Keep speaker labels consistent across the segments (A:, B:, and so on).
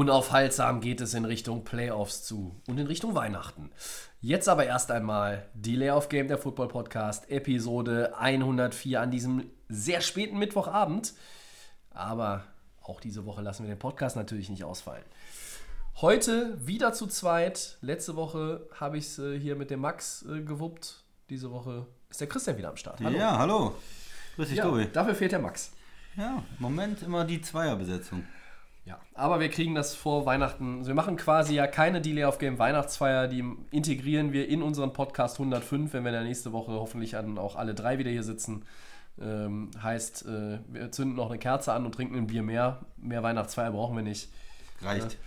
A: Unaufhaltsam geht es in Richtung Playoffs zu und in Richtung Weihnachten. Jetzt aber erst einmal die Layoff Game der Football Podcast, Episode 104 an diesem sehr späten Mittwochabend. Aber auch diese Woche lassen wir den Podcast natürlich nicht ausfallen. Heute wieder zu zweit. Letzte Woche habe ich es äh, hier mit dem Max äh, gewuppt. Diese Woche ist der Christian wieder am Start. Hallo.
B: Ja, hallo. Grüß dich,
A: Ja,
B: Tobi.
A: dafür fehlt der Max.
B: Ja, im Moment immer die Zweierbesetzung.
A: Ja, aber wir kriegen das vor Weihnachten. Also wir machen quasi ja keine Delay of Game Weihnachtsfeier, die integrieren wir in unseren Podcast 105, wenn wir dann nächste Woche hoffentlich dann auch alle drei wieder hier sitzen. Ähm, heißt, äh, wir zünden noch eine Kerze an und trinken ein Bier mehr. Mehr Weihnachtsfeier brauchen wir nicht.
B: Reicht.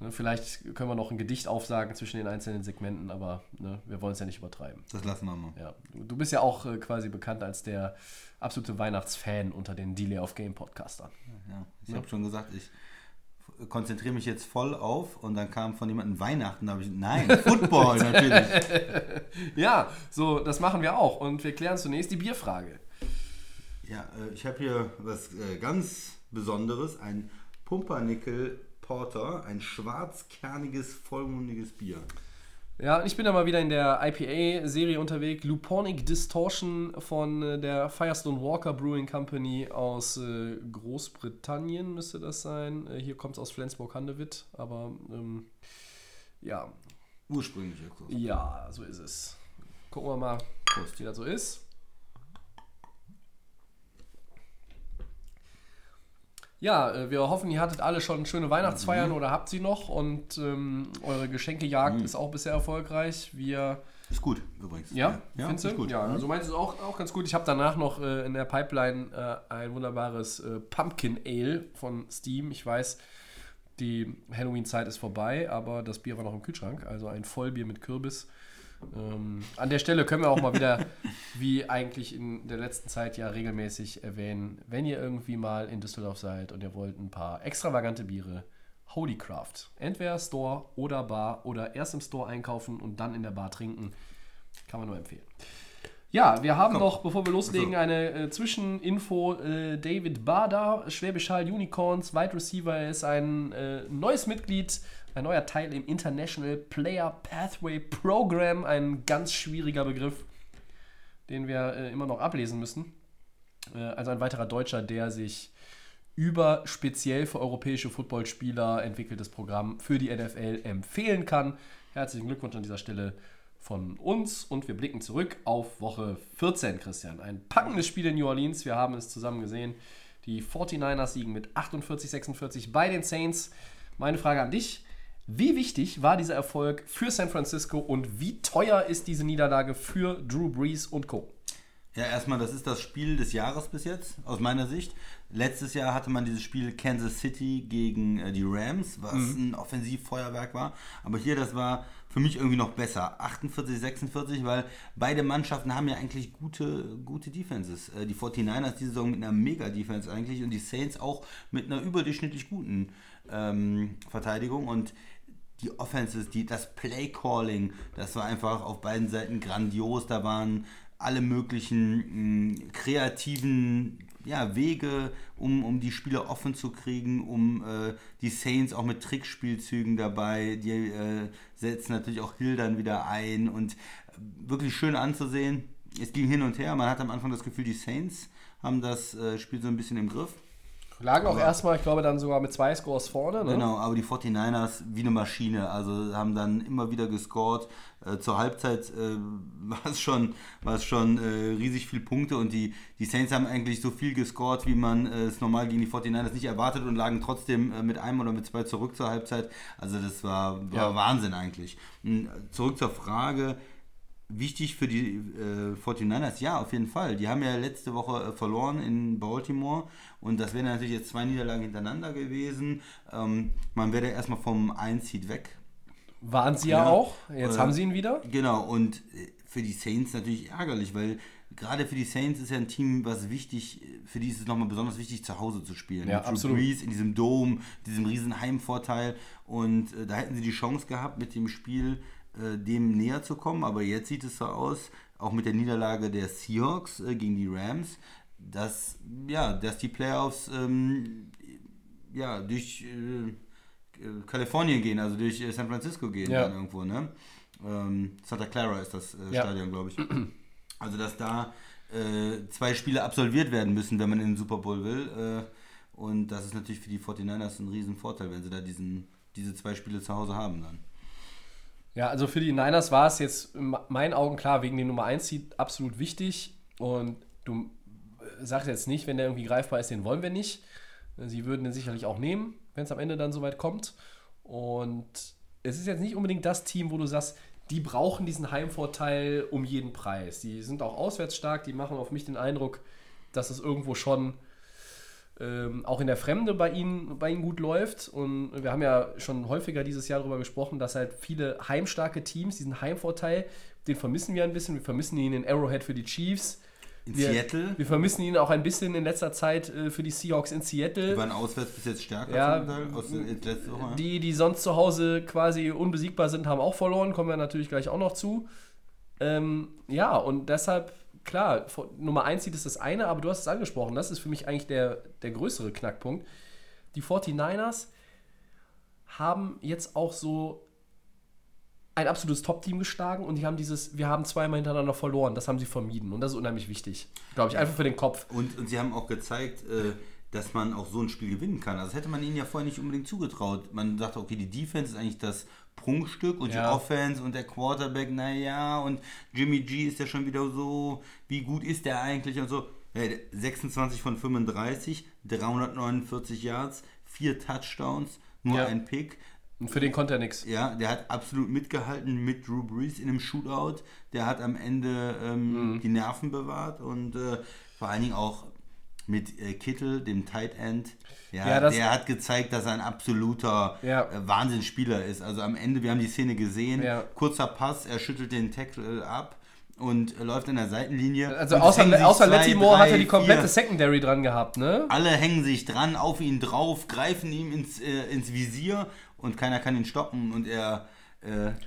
A: Ne, vielleicht können wir noch ein Gedicht aufsagen zwischen den einzelnen Segmenten, aber ne, wir wollen es ja nicht übertreiben.
B: Das lassen wir mal.
A: Ja, du du bist ja auch äh, quasi bekannt als der absolute Weihnachtsfan unter den Delay of Game Podcastern.
B: Ja, ich habe schon gesagt, ich konzentriere mich jetzt voll auf und dann kam von jemandem Weihnachten, da habe ich, nein, Football natürlich.
A: Ja, so, das machen wir auch. Und wir klären zunächst die Bierfrage.
B: Ja, äh, ich habe hier was äh, ganz Besonderes, ein Pumpernickel Porter, ein schwarzkerniges, vollmundiges Bier.
A: Ja, und ich bin da mal wieder in der IPA-Serie unterwegs. Luponic Distortion von äh, der Firestone Walker Brewing Company aus äh, Großbritannien müsste das sein. Äh, hier kommt es aus Flensburg-Handewitt, aber ähm, ja,
B: Ursprünglich
A: ja, so ist es. Gucken wir mal,
B: Prost.
A: wie das so ist. Ja, äh, wir hoffen, ihr hattet alle schon schöne Weihnachtsfeiern oder habt sie noch und ähm, eure Geschenkejagd ist auch bisher erfolgreich. Wir
B: Ist gut, übrigens.
A: ja,
B: ja
A: findest du?
B: gut.
A: Ja, also meins ist auch, auch ganz gut. Ich habe danach noch äh, in der Pipeline äh, ein wunderbares äh, Pumpkin Ale von Steam. Ich weiß, die Halloween-Zeit ist vorbei, aber das Bier war noch im Kühlschrank. Also ein Vollbier mit Kürbis. Ähm, an der Stelle können wir auch mal wieder, wie eigentlich in der letzten Zeit ja regelmäßig erwähnen, wenn ihr irgendwie mal in Düsseldorf seid und ihr wollt ein paar extravagante Biere, Holy Craft. Entweder Store oder Bar oder erst im Store einkaufen und dann in der Bar trinken. Kann man nur empfehlen. Ja, wir haben noch, bevor wir loslegen,
B: So.
A: eine äh, Zwischeninfo. Äh, David Bader, Schwäbisch Hall Unicorns, Wide Receiver, er ist ein äh, neues Mitglied, ein neuer Teil im International Player Pathway Program. Ein ganz schwieriger Begriff, den wir äh, immer noch ablesen müssen. Äh, also ein weiterer Deutscher, der sich über speziell für europäische Footballspieler entwickeltes Programm für die NFL empfehlen kann. Herzlichen Glückwunsch an dieser Stelle von uns und wir blicken zurück auf Woche 14, Christian. Ein packendes Spiel in New Orleans, wir haben es zusammen gesehen. Die 49ers siegen mit 48-46 bei den Saints. Meine Frage an dich, wie wichtig war dieser Erfolg für San Francisco und wie teuer ist diese Niederlage für Drew Brees und Co.?
B: Ja, erstmal, das ist das Spiel des Jahres bis jetzt, aus meiner Sicht. Letztes Jahr hatte man dieses Spiel Kansas City gegen äh, die Rams, was ein Offensivfeuerwerk war. Aber hier, das war für mich irgendwie noch besser. 48, 46, weil beide Mannschaften haben ja eigentlich gute, gute Defenses. Äh, die 49ers diese Saison mit einer Mega-Defense eigentlich und die Saints auch mit einer überdurchschnittlich guten ähm, Verteidigung. Und die Offenses, die, das Play-Calling, das war einfach auf beiden Seiten grandios. Da waren alle möglichen mh, kreativen ja, Wege, um, um die Spieler offen zu kriegen, um äh, die Saints auch mit Trickspielzügen dabei. Die äh, setzen natürlich auch Hill dann wieder ein und äh, wirklich schön anzusehen. Es ging hin und her. Man hat am Anfang das Gefühl, die Saints haben das äh, Spiel so ein bisschen im Griff.
A: Lagen auch erstmal, ich glaube, dann sogar mit zwei Scores vorne. Ne?
B: Genau, aber die 49ers wie eine Maschine, also haben dann immer wieder gescored. Äh, zur Halbzeit äh, war es schon, war es schon äh, riesig viele Punkte und die, die Saints haben eigentlich so viel gescored, wie man äh, es normal gegen die 49ers nicht erwartet und lagen trotzdem äh, mit einem oder mit zwei zurück zur Halbzeit. Also das war, war
A: Ja.
B: Wahnsinn eigentlich. Und zurück zur Frage, Wichtig für die äh, 49ers, ja, auf jeden Fall. Die haben ja letzte Woche äh, verloren in Baltimore und das wären natürlich jetzt zwei Niederlagen hintereinander gewesen. Ähm, man wäre erstmal vom 1-Seed weg.
A: Waren sie ja,
B: Ja.
A: auch. Jetzt
B: Äh,
A: haben sie ihn wieder.
B: Genau, und äh, für die Saints natürlich ärgerlich, weil gerade für die Saints ist ja ein Team, was wichtig, für die ist es nochmal besonders wichtig, zu Hause zu spielen.
A: Ja,
B: mit Drew
A: absolut.
B: Brees in diesem Dom, diesem riesen Heimvorteil. Und äh, da hätten sie die Chance gehabt, mit dem Spiel äh, dem näher zu kommen. Aber jetzt sieht es so aus, auch mit der Niederlage der Seahawks äh, gegen die Rams, dass, ja, dass die Playoffs ähm, ja, durch äh, äh, Kalifornien gehen, also durch äh, San Francisco gehen
A: Ja.
B: dann irgendwo, ne? Ähm, Santa Clara ist das
A: Ja.
B: Stadion, glaube ich. Also, dass da zwei Spiele absolviert werden müssen, wenn man in den Super Bowl will. Und das ist natürlich für die 49ers ein riesen Vorteil, wenn sie da diesen, diese zwei Spiele zu Hause haben dann.
A: Ja, also für die Niners war es jetzt in meinen Augen klar, wegen dem Nummer 1 Seed absolut wichtig. Und du äh, sagst jetzt nicht, wenn der irgendwie greifbar ist, den wollen wir nicht. Sie würden den sicherlich auch nehmen, wenn es am Ende dann soweit kommt. Und es ist jetzt nicht unbedingt das Team, wo du sagst, die brauchen diesen Heimvorteil um jeden Preis. Die sind auch auswärts stark, die machen auf mich den Eindruck, dass es irgendwo schon ähm, auch in der Fremde bei ihnen, bei ihnen gut läuft. Und wir haben ja schon häufiger dieses Jahr darüber gesprochen, dass halt viele heimstarke Teams diesen Heimvorteil, den vermissen wir ein bisschen. Wir vermissen ihn in Arrowhead für die Chiefs.
B: In
A: Wir,
B: Seattle,
A: wir vermissen ihn auch ein bisschen in letzter Zeit äh, für die Seahawks in
B: die
A: Seattle.
B: waren auswärts bis jetzt stärker
A: Ja,
B: aus, letzte Woche.
A: Die, die sonst zu Hause quasi unbesiegbar sind, haben auch verloren. Kommen wir natürlich gleich auch noch zu. Ähm, ja, und deshalb, klar, Nummer 1 sieht es das eine, aber du hast es angesprochen. Das ist für mich eigentlich der, der größere Knackpunkt. Die 49ers haben jetzt auch so ein absolutes Top-Team geschlagen und die haben dieses, wir haben zweimal hintereinander verloren, das haben sie vermieden und das ist unheimlich wichtig, glaube ich, einfach für den Kopf.
B: Und, und sie haben auch gezeigt, äh, dass man auch so ein Spiel gewinnen kann. Also das hätte man ihnen ja vorher nicht unbedingt zugetraut. Man dachte, okay, die Defense ist eigentlich das Prunkstück und
A: Ja.
B: die Offense und der Quarterback, naja, und Jimmy G ist ja schon wieder so, wie gut ist der eigentlich und so. Ja, 26 von 35, 349 Yards, vier Touchdowns, nur
A: Ja.
B: ein Pick.
A: Und für den konnte er nichts.
B: Ja, der hat absolut mitgehalten mit Drew Brees in einem Shootout. Der hat am Ende ähm,
A: Mhm.
B: die Nerven bewahrt und äh, vor allen Dingen auch mit äh, Kittel, dem Tight End. Ja,
A: Ja,
B: der hat gezeigt, dass er ein absoluter
A: Ja.
B: äh, Wahnsinnsspieler ist. Also am Ende, wir haben die Szene gesehen,
A: Ja.
B: kurzer Pass, er schüttelt den Tackle ab und äh, läuft an der Seitenlinie.
A: Also außer, außer
B: zwei,
A: Latimore hat er die komplette
B: vier-
A: Secondary dran gehabt, ne?
B: alle hängen sich dran, auf ihn drauf, greifen ihm ins, ins Visier und keiner kann ihn stoppen. Und er,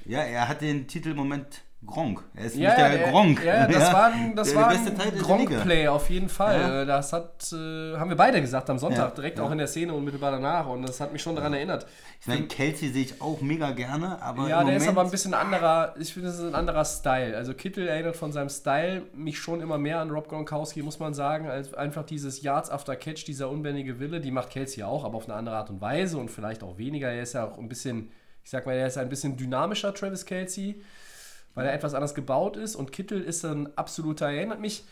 B: ja, er hat den Titel im Moment Gronk. Er ist
A: Ja,
B: nicht der,
A: der-
B: Gronk.
A: Ja, das war ein, das
B: der,
A: war ein. Gronk-Play auf jeden Fall.
B: Ja.
A: Das hat, äh, haben wir beide gesagt am Sonntag,
B: Ja,
A: direkt
B: ja.
A: auch in der Szene unmittelbar danach. Und das hat mich schon daran erinnert.
B: Ich meine, Kelsey sehe ich auch mega gerne, aber
A: Ja,
B: im
A: der ist
B: Moment,
A: aber ein bisschen anderer, ich finde, das ist ein anderer Style. Also Kittel erinnert von seinem Style mich schon immer mehr an Rob Gronkowski, muss man sagen, als einfach dieses Yards after Catch, dieser unbändige Wille, die macht Kelsey auch, aber auf eine andere Art und Weise und vielleicht auch weniger. Er ist ja auch ein bisschen, ich sag mal, er ist ein bisschen dynamischer, Travis Kelsey, weil er etwas anders gebaut ist und Kittel ist ein absoluter, er erinnert mich,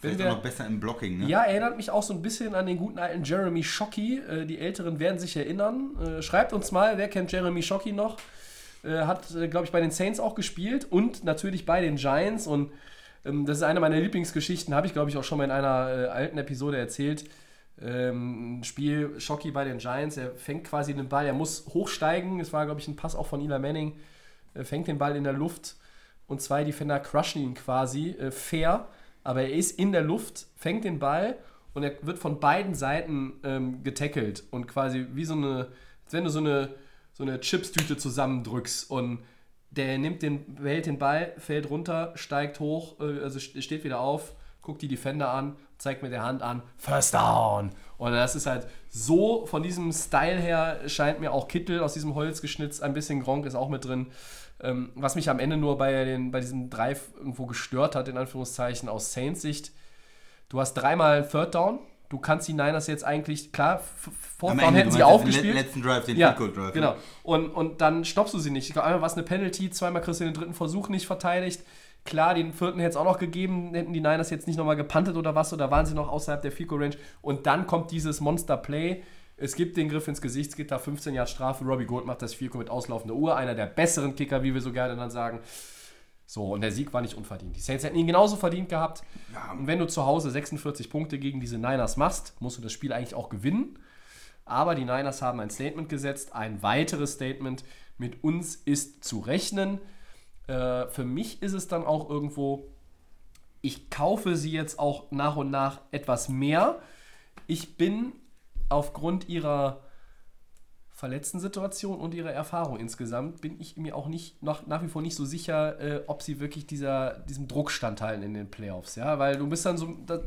B: vielleicht
A: wir,
B: auch noch besser im Blocking. Ne?
A: ja, erinnert mich auch so ein bisschen an den guten alten Jeremy Shockey. Äh, die Älteren werden sich erinnern. Äh, schreibt uns mal, wer kennt Jeremy Shockey noch? Äh, hat, äh, glaube ich, bei den Saints auch gespielt und natürlich bei den Giants. Und ähm, das ist eine meiner Lieblingsgeschichten, habe ich, glaube ich, auch schon mal in einer äh, alten Episode erzählt. Ähm, ein Spiel Shockey bei den Giants. Er fängt quasi den Ball, er muss hochsteigen. Es war, glaube ich, ein Pass auch von Eli Manning. Er fängt den Ball in der Luft und zwei Defender crushen ihn quasi äh, fair, aber er ist in der Luft, fängt den Ball und er wird von beiden Seiten ähm, getackelt und quasi wie so eine, als wenn du so eine, so eine Chipstüte zusammendrückst und der nimmt den, behält den Ball, fällt runter, steigt hoch, äh, also st- steht wieder auf, guckt die Defender an, zeigt mit der Hand an, First Down. Und das ist halt so, von diesem Style her scheint mir auch Kittel aus diesem Holz geschnitzt, ein bisschen Gronk ist auch mit drin. Ähm, was mich am Ende nur bei, den, bei diesem Drive irgendwo gestört hat, in Anführungszeichen, aus Saints Sicht, du hast dreimal Third Down, du kannst die Niners jetzt eigentlich, klar, Fourth Down hätten sie
B: den
A: aufgespielt.
B: le- letzten Drive, den
A: Ja,
B: Field Drive.
A: genau. Und, und dann stoppst du sie nicht. Einmal war es eine Penalty, zweimal kriegst du den dritten Versuch nicht verteidigt. Klar, den vierten hätte es auch noch gegeben, hätten die Niners jetzt nicht nochmal gepantet oder was, oder waren sie noch außerhalb der Field Goal Range. Und dann kommt dieses Monster-Play. Es gibt den Griff ins Gesicht, es gibt da 15 Jahre Strafe. Robbie Gold macht das Goal mit auslaufender Uhr, einer der besseren Kicker, wie wir so gerne dann sagen. So, und der Sieg war nicht unverdient. Die Saints hätten ihn genauso verdient gehabt. Und wenn du zu Hause 46 Punkte gegen diese Niners machst, musst du das Spiel eigentlich auch gewinnen. Aber die Niners haben ein Statement gesetzt, ein weiteres Statement mit uns ist zu rechnen. Äh, für mich ist es dann auch irgendwo, ich kaufe sie jetzt auch nach und nach etwas mehr. Ich bin aufgrund ihrer verletzten Situation und ihrer Erfahrung insgesamt, bin ich mir auch nicht nach, nach wie vor nicht so sicher, äh, ob sie wirklich dieser, diesem Druck standhalten in den Playoffs. Ja, weil du bist dann so, da,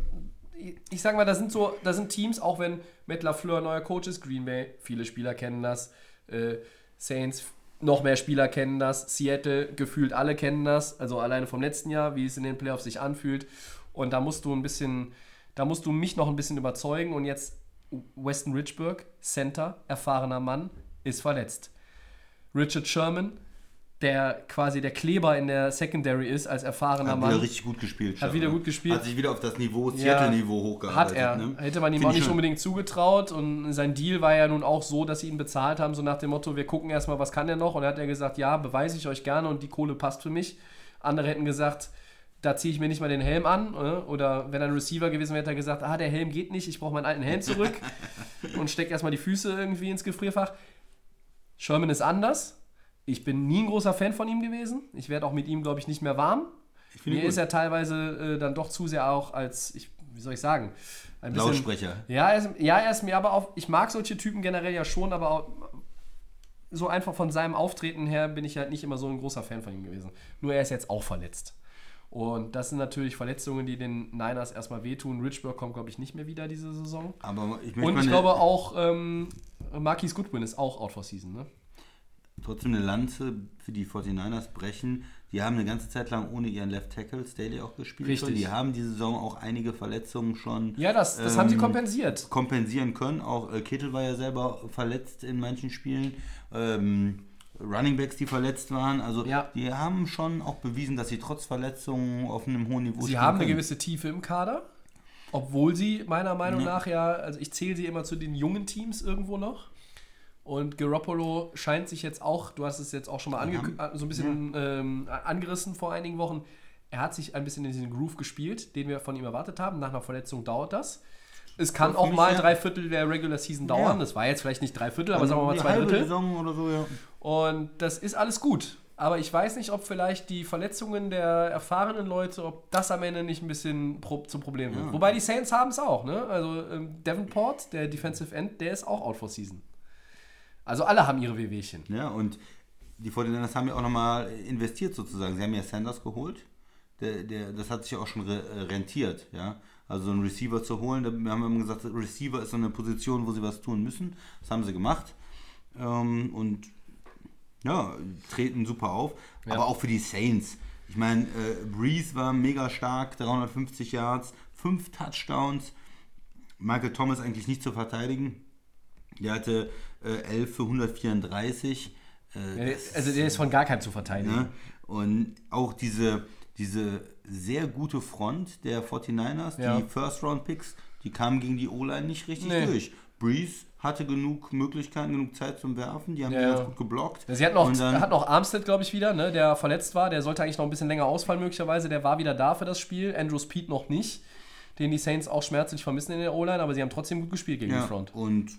A: ich sag mal, da sind so, da sind Teams, auch wenn Matt LaFleur neuer Coach ist, Green Bay, viele Spieler kennen das, äh, Saints, noch mehr Spieler kennen das, Seattle, gefühlt alle kennen das, also alleine vom letzten Jahr, wie es in den Playoffs sich anfühlt. Und da musst du ein bisschen, da musst du mich noch ein bisschen überzeugen und jetzt Weston Richburg, Center, erfahrener Mann, ist verletzt. Richard Sherman, der quasi der Kleber in der Secondary ist, als erfahrener
B: Hat
A: Mann.
B: wieder richtig gut gespielt.
A: Hat wieder gut gespielt.
B: Hat sich wieder auf das Niveau, Seattle-Niveau hochgearbeitet.
A: Hat er.
B: Ne?
A: Hätte man ihm
B: Find
A: auch
B: ich
A: nicht unbedingt zugetraut. Und sein Deal war ja nun auch so, dass sie ihn bezahlt haben, so nach dem Motto, wir gucken erstmal, was kann er noch. Und er hat er gesagt, ja, beweise ich euch gerne und die Kohle passt für mich. Andere hätten gesagt, da ziehe ich mir nicht mal den Helm an. äh, Oder wenn ein Receiver gewesen wäre, hätte er gesagt, ah, der Helm geht nicht, ich brauche meinen alten Helm zurück. und steckt erstmal die Füße irgendwie ins Gefrierfach. Sherman ist anders. Ich bin nie ein großer Fan von ihm gewesen. Ich werde auch mit ihm, glaube ich, nicht mehr warm. Mir ist er teilweise äh, dann doch zu sehr auch als, ich, wie soll ich sagen, ein bisschen,
B: Lautsprecher.
A: ja, er ist, ja, er ist mir aber auch, ich mag solche Typen generell ja schon, aber auch, so einfach von seinem Auftreten her bin ich halt nicht immer so ein großer Fan von ihm gewesen. Nur er ist jetzt auch verletzt. Und das sind natürlich Verletzungen, die den Niners erstmal wehtun. Richburg kommt, glaube ich, nicht mehr wieder diese Saison.
B: Aber ich möchte
A: Und ich glaube auch, ähm, Marquis Goodwin ist auch out for season, ne?
B: trotzdem eine Lanze für die 49ers brechen. Die haben eine ganze Zeit lang ohne ihren Left Tackle Staley auch gespielt.
A: Richtig.
B: Schon. Die haben diese Saison auch einige Verletzungen schon
A: Ja, das, das haben sie
B: ähm,
A: kompensiert.
B: kompensieren können. Auch äh, Kittel war ja selber verletzt in manchen Spielen. Ähm, Running Backs, die verletzt waren. Also
A: Ja.
B: die haben schon auch bewiesen, dass sie trotz Verletzungen auf einem hohen Niveau
A: Sie haben eine gewisse Tiefe im Kader, obwohl sie meiner Meinung nach ja, also ich zähle sie immer zu den jungen Teams irgendwo noch. Und Garoppolo scheint sich jetzt auch, du hast es jetzt auch schon mal ange so ein bisschen ähm, angerissen vor einigen Wochen, er hat sich ein bisschen in diesen Groove gespielt, den wir von ihm erwartet haben. Nach einer Verletzung dauert das. Es kann auch mal
B: ja-
A: drei Viertel der Regular Season dauern.
B: Ja.
A: Das war jetzt vielleicht nicht drei Viertel, aber sagen wir mal zwei Drittel.
B: Saison oder so, ja.
A: Und das ist alles gut. Aber ich weiß nicht, ob vielleicht die Verletzungen der erfahrenen Leute, ob das am Ende nicht ein bisschen pro zum Problem wird. Wobei die Saints haben es auch. Ne? Also ähm, Davenport, der Defensive End, der ist auch out for season. Also alle haben ihre Wehwehchen.
B: Ja, und die 49ers haben ja auch nochmal investiert sozusagen. Sie haben ja Sanders geholt. Der, der, das hat sich ja auch schon re äh, rentiert, ja. Also so einen Receiver zu holen, da, wir haben immer gesagt, Receiver ist so eine Position, wo sie was tun müssen. Das haben sie gemacht. Ähm, und ja, treten super auf. Aber auch für die Saints. Ich meine, äh, Breeze war mega stark, 350 Yards, 5 Touchdowns. Michael Thomas eigentlich nicht zu verteidigen. Der hatte äh, 11 für 134. Äh,
A: Also der ist von gar keinem zu verteidigen.
B: Ne? Und auch diese, diese sehr gute Front der 49ers,
A: Ja.
B: die First-Round-Picks, die kamen gegen die O-Line nicht richtig
A: Nee.
B: durch. Breeze hatte genug Möglichkeiten, genug Zeit zum Werfen, die haben
A: Ja,
B: ganz gut geblockt.
A: Sie hatten noch,
B: dann-
A: hatten noch Armstead, glaube ich, wieder, ne, der verletzt war. Der sollte eigentlich noch ein bisschen länger ausfallen, möglicherweise. Der war wieder da für das Spiel. Andrew Speed noch nicht, den die Saints auch schmerzlich vermissen in der O-Line, aber sie haben trotzdem gut gespielt gegen
B: ja,
A: die Front.
B: Und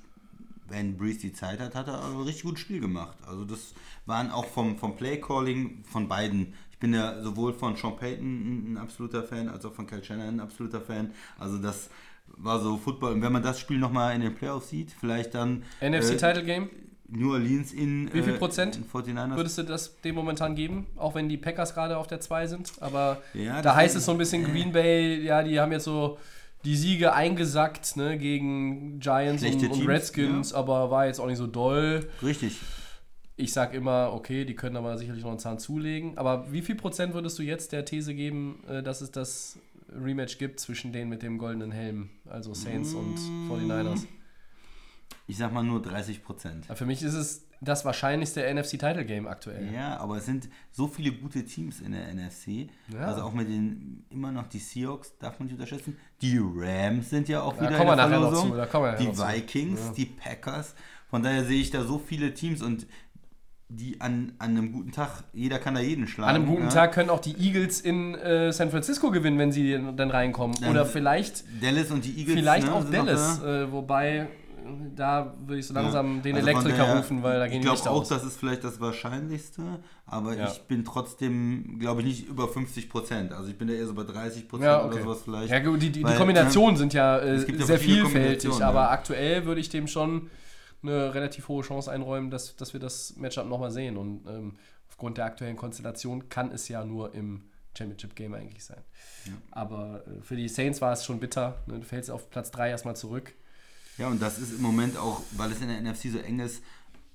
B: wenn Breeze die Zeit hat, hat er ein richtig gutes Spiel gemacht. Also das waren auch vom, vom Play-Calling von beiden. Ich bin ja sowohl von Sean Payton ein, absoluter Fan, als auch von Kyle Shannon ein absoluter Fan. Also das war so Football. Und wenn man das Spiel nochmal in den Playoffs sieht, vielleicht dann
A: NFC
B: äh,
A: Title Game,
B: New Orleans in
A: Wie viel
B: äh,
A: Prozent
B: in 49ers.
A: würdest du das dem momentan geben? Auch wenn die Packers gerade auf der 2 sind. Aber
B: Ja,
A: da heißt es so ein bisschen Green Bay, ja, die haben jetzt so die Siege eingesackt ne, gegen Giants und, und Redskins, aber war jetzt auch nicht so doll.
B: Richtig.
A: Ich sag immer, okay, die können aber sicherlich noch einen Zahn zulegen. Aber wie viel Prozent würdest du jetzt der These geben, äh, dass es das Rematch gibt zwischen denen mit dem goldenen Helm, also Saints und 49ers?
B: Ich sag mal nur 30 Prozent.
A: Für mich ist es das wahrscheinlichste NFC-Title-Game aktuell.
B: Ja, aber es sind so viele gute Teams in der NFC.
A: Ja.
B: Also auch mit den immer noch die Seahawks darf man nicht unterschätzen. Die Rams sind ja auch
A: Da
B: wieder
A: kommen
B: in der Verlosung.
A: zu, da kommen wir nachher
B: die
A: noch zu.
B: Vikings,
A: Ja.
B: die Packers. Von daher sehe ich da so viele Teams und die an, an einem guten Tag, jeder kann da jeden schlagen.
A: An einem guten
B: ja.
A: Tag können auch die Eagles in äh, San Francisco gewinnen, wenn sie dann reinkommen.
B: Ja,
A: Oder vielleicht,
B: Dallas und die Eagles.
A: vielleicht
B: ne,
A: auch Dallas.
B: da.
A: Äh, wobei da würde ich so langsam
B: Ja.
A: den
B: Also
A: Elektriker
B: daher,
A: rufen, weil da gehen
B: Ich
A: die
B: glaube
A: Lichter
B: auch,
A: aus.
B: das ist vielleicht das Wahrscheinlichste, aber
A: Ja.
B: ich bin trotzdem, glaube ich, nicht über 50 Prozent. Also ich bin da eher so bei 30 Prozent
A: Ja,
B: oder
A: okay.
B: sowas vielleicht.
A: Ja, gut, die, die, die Kombinationen sind ja, äh, sehr vielfältig, aber aktuell würde ich dem schon eine relativ hohe Chance einräumen, dass, dass wir das Matchup nochmal sehen. Und ähm, aufgrund der aktuellen Konstellation kann es ja nur im Championship-Game eigentlich sein. Aber äh, für die Saints war es schon bitter. Ne? Du fällst auf Platz 3 erstmal zurück.
B: Ja, und das ist im Moment auch, weil es in der NFC so eng ist,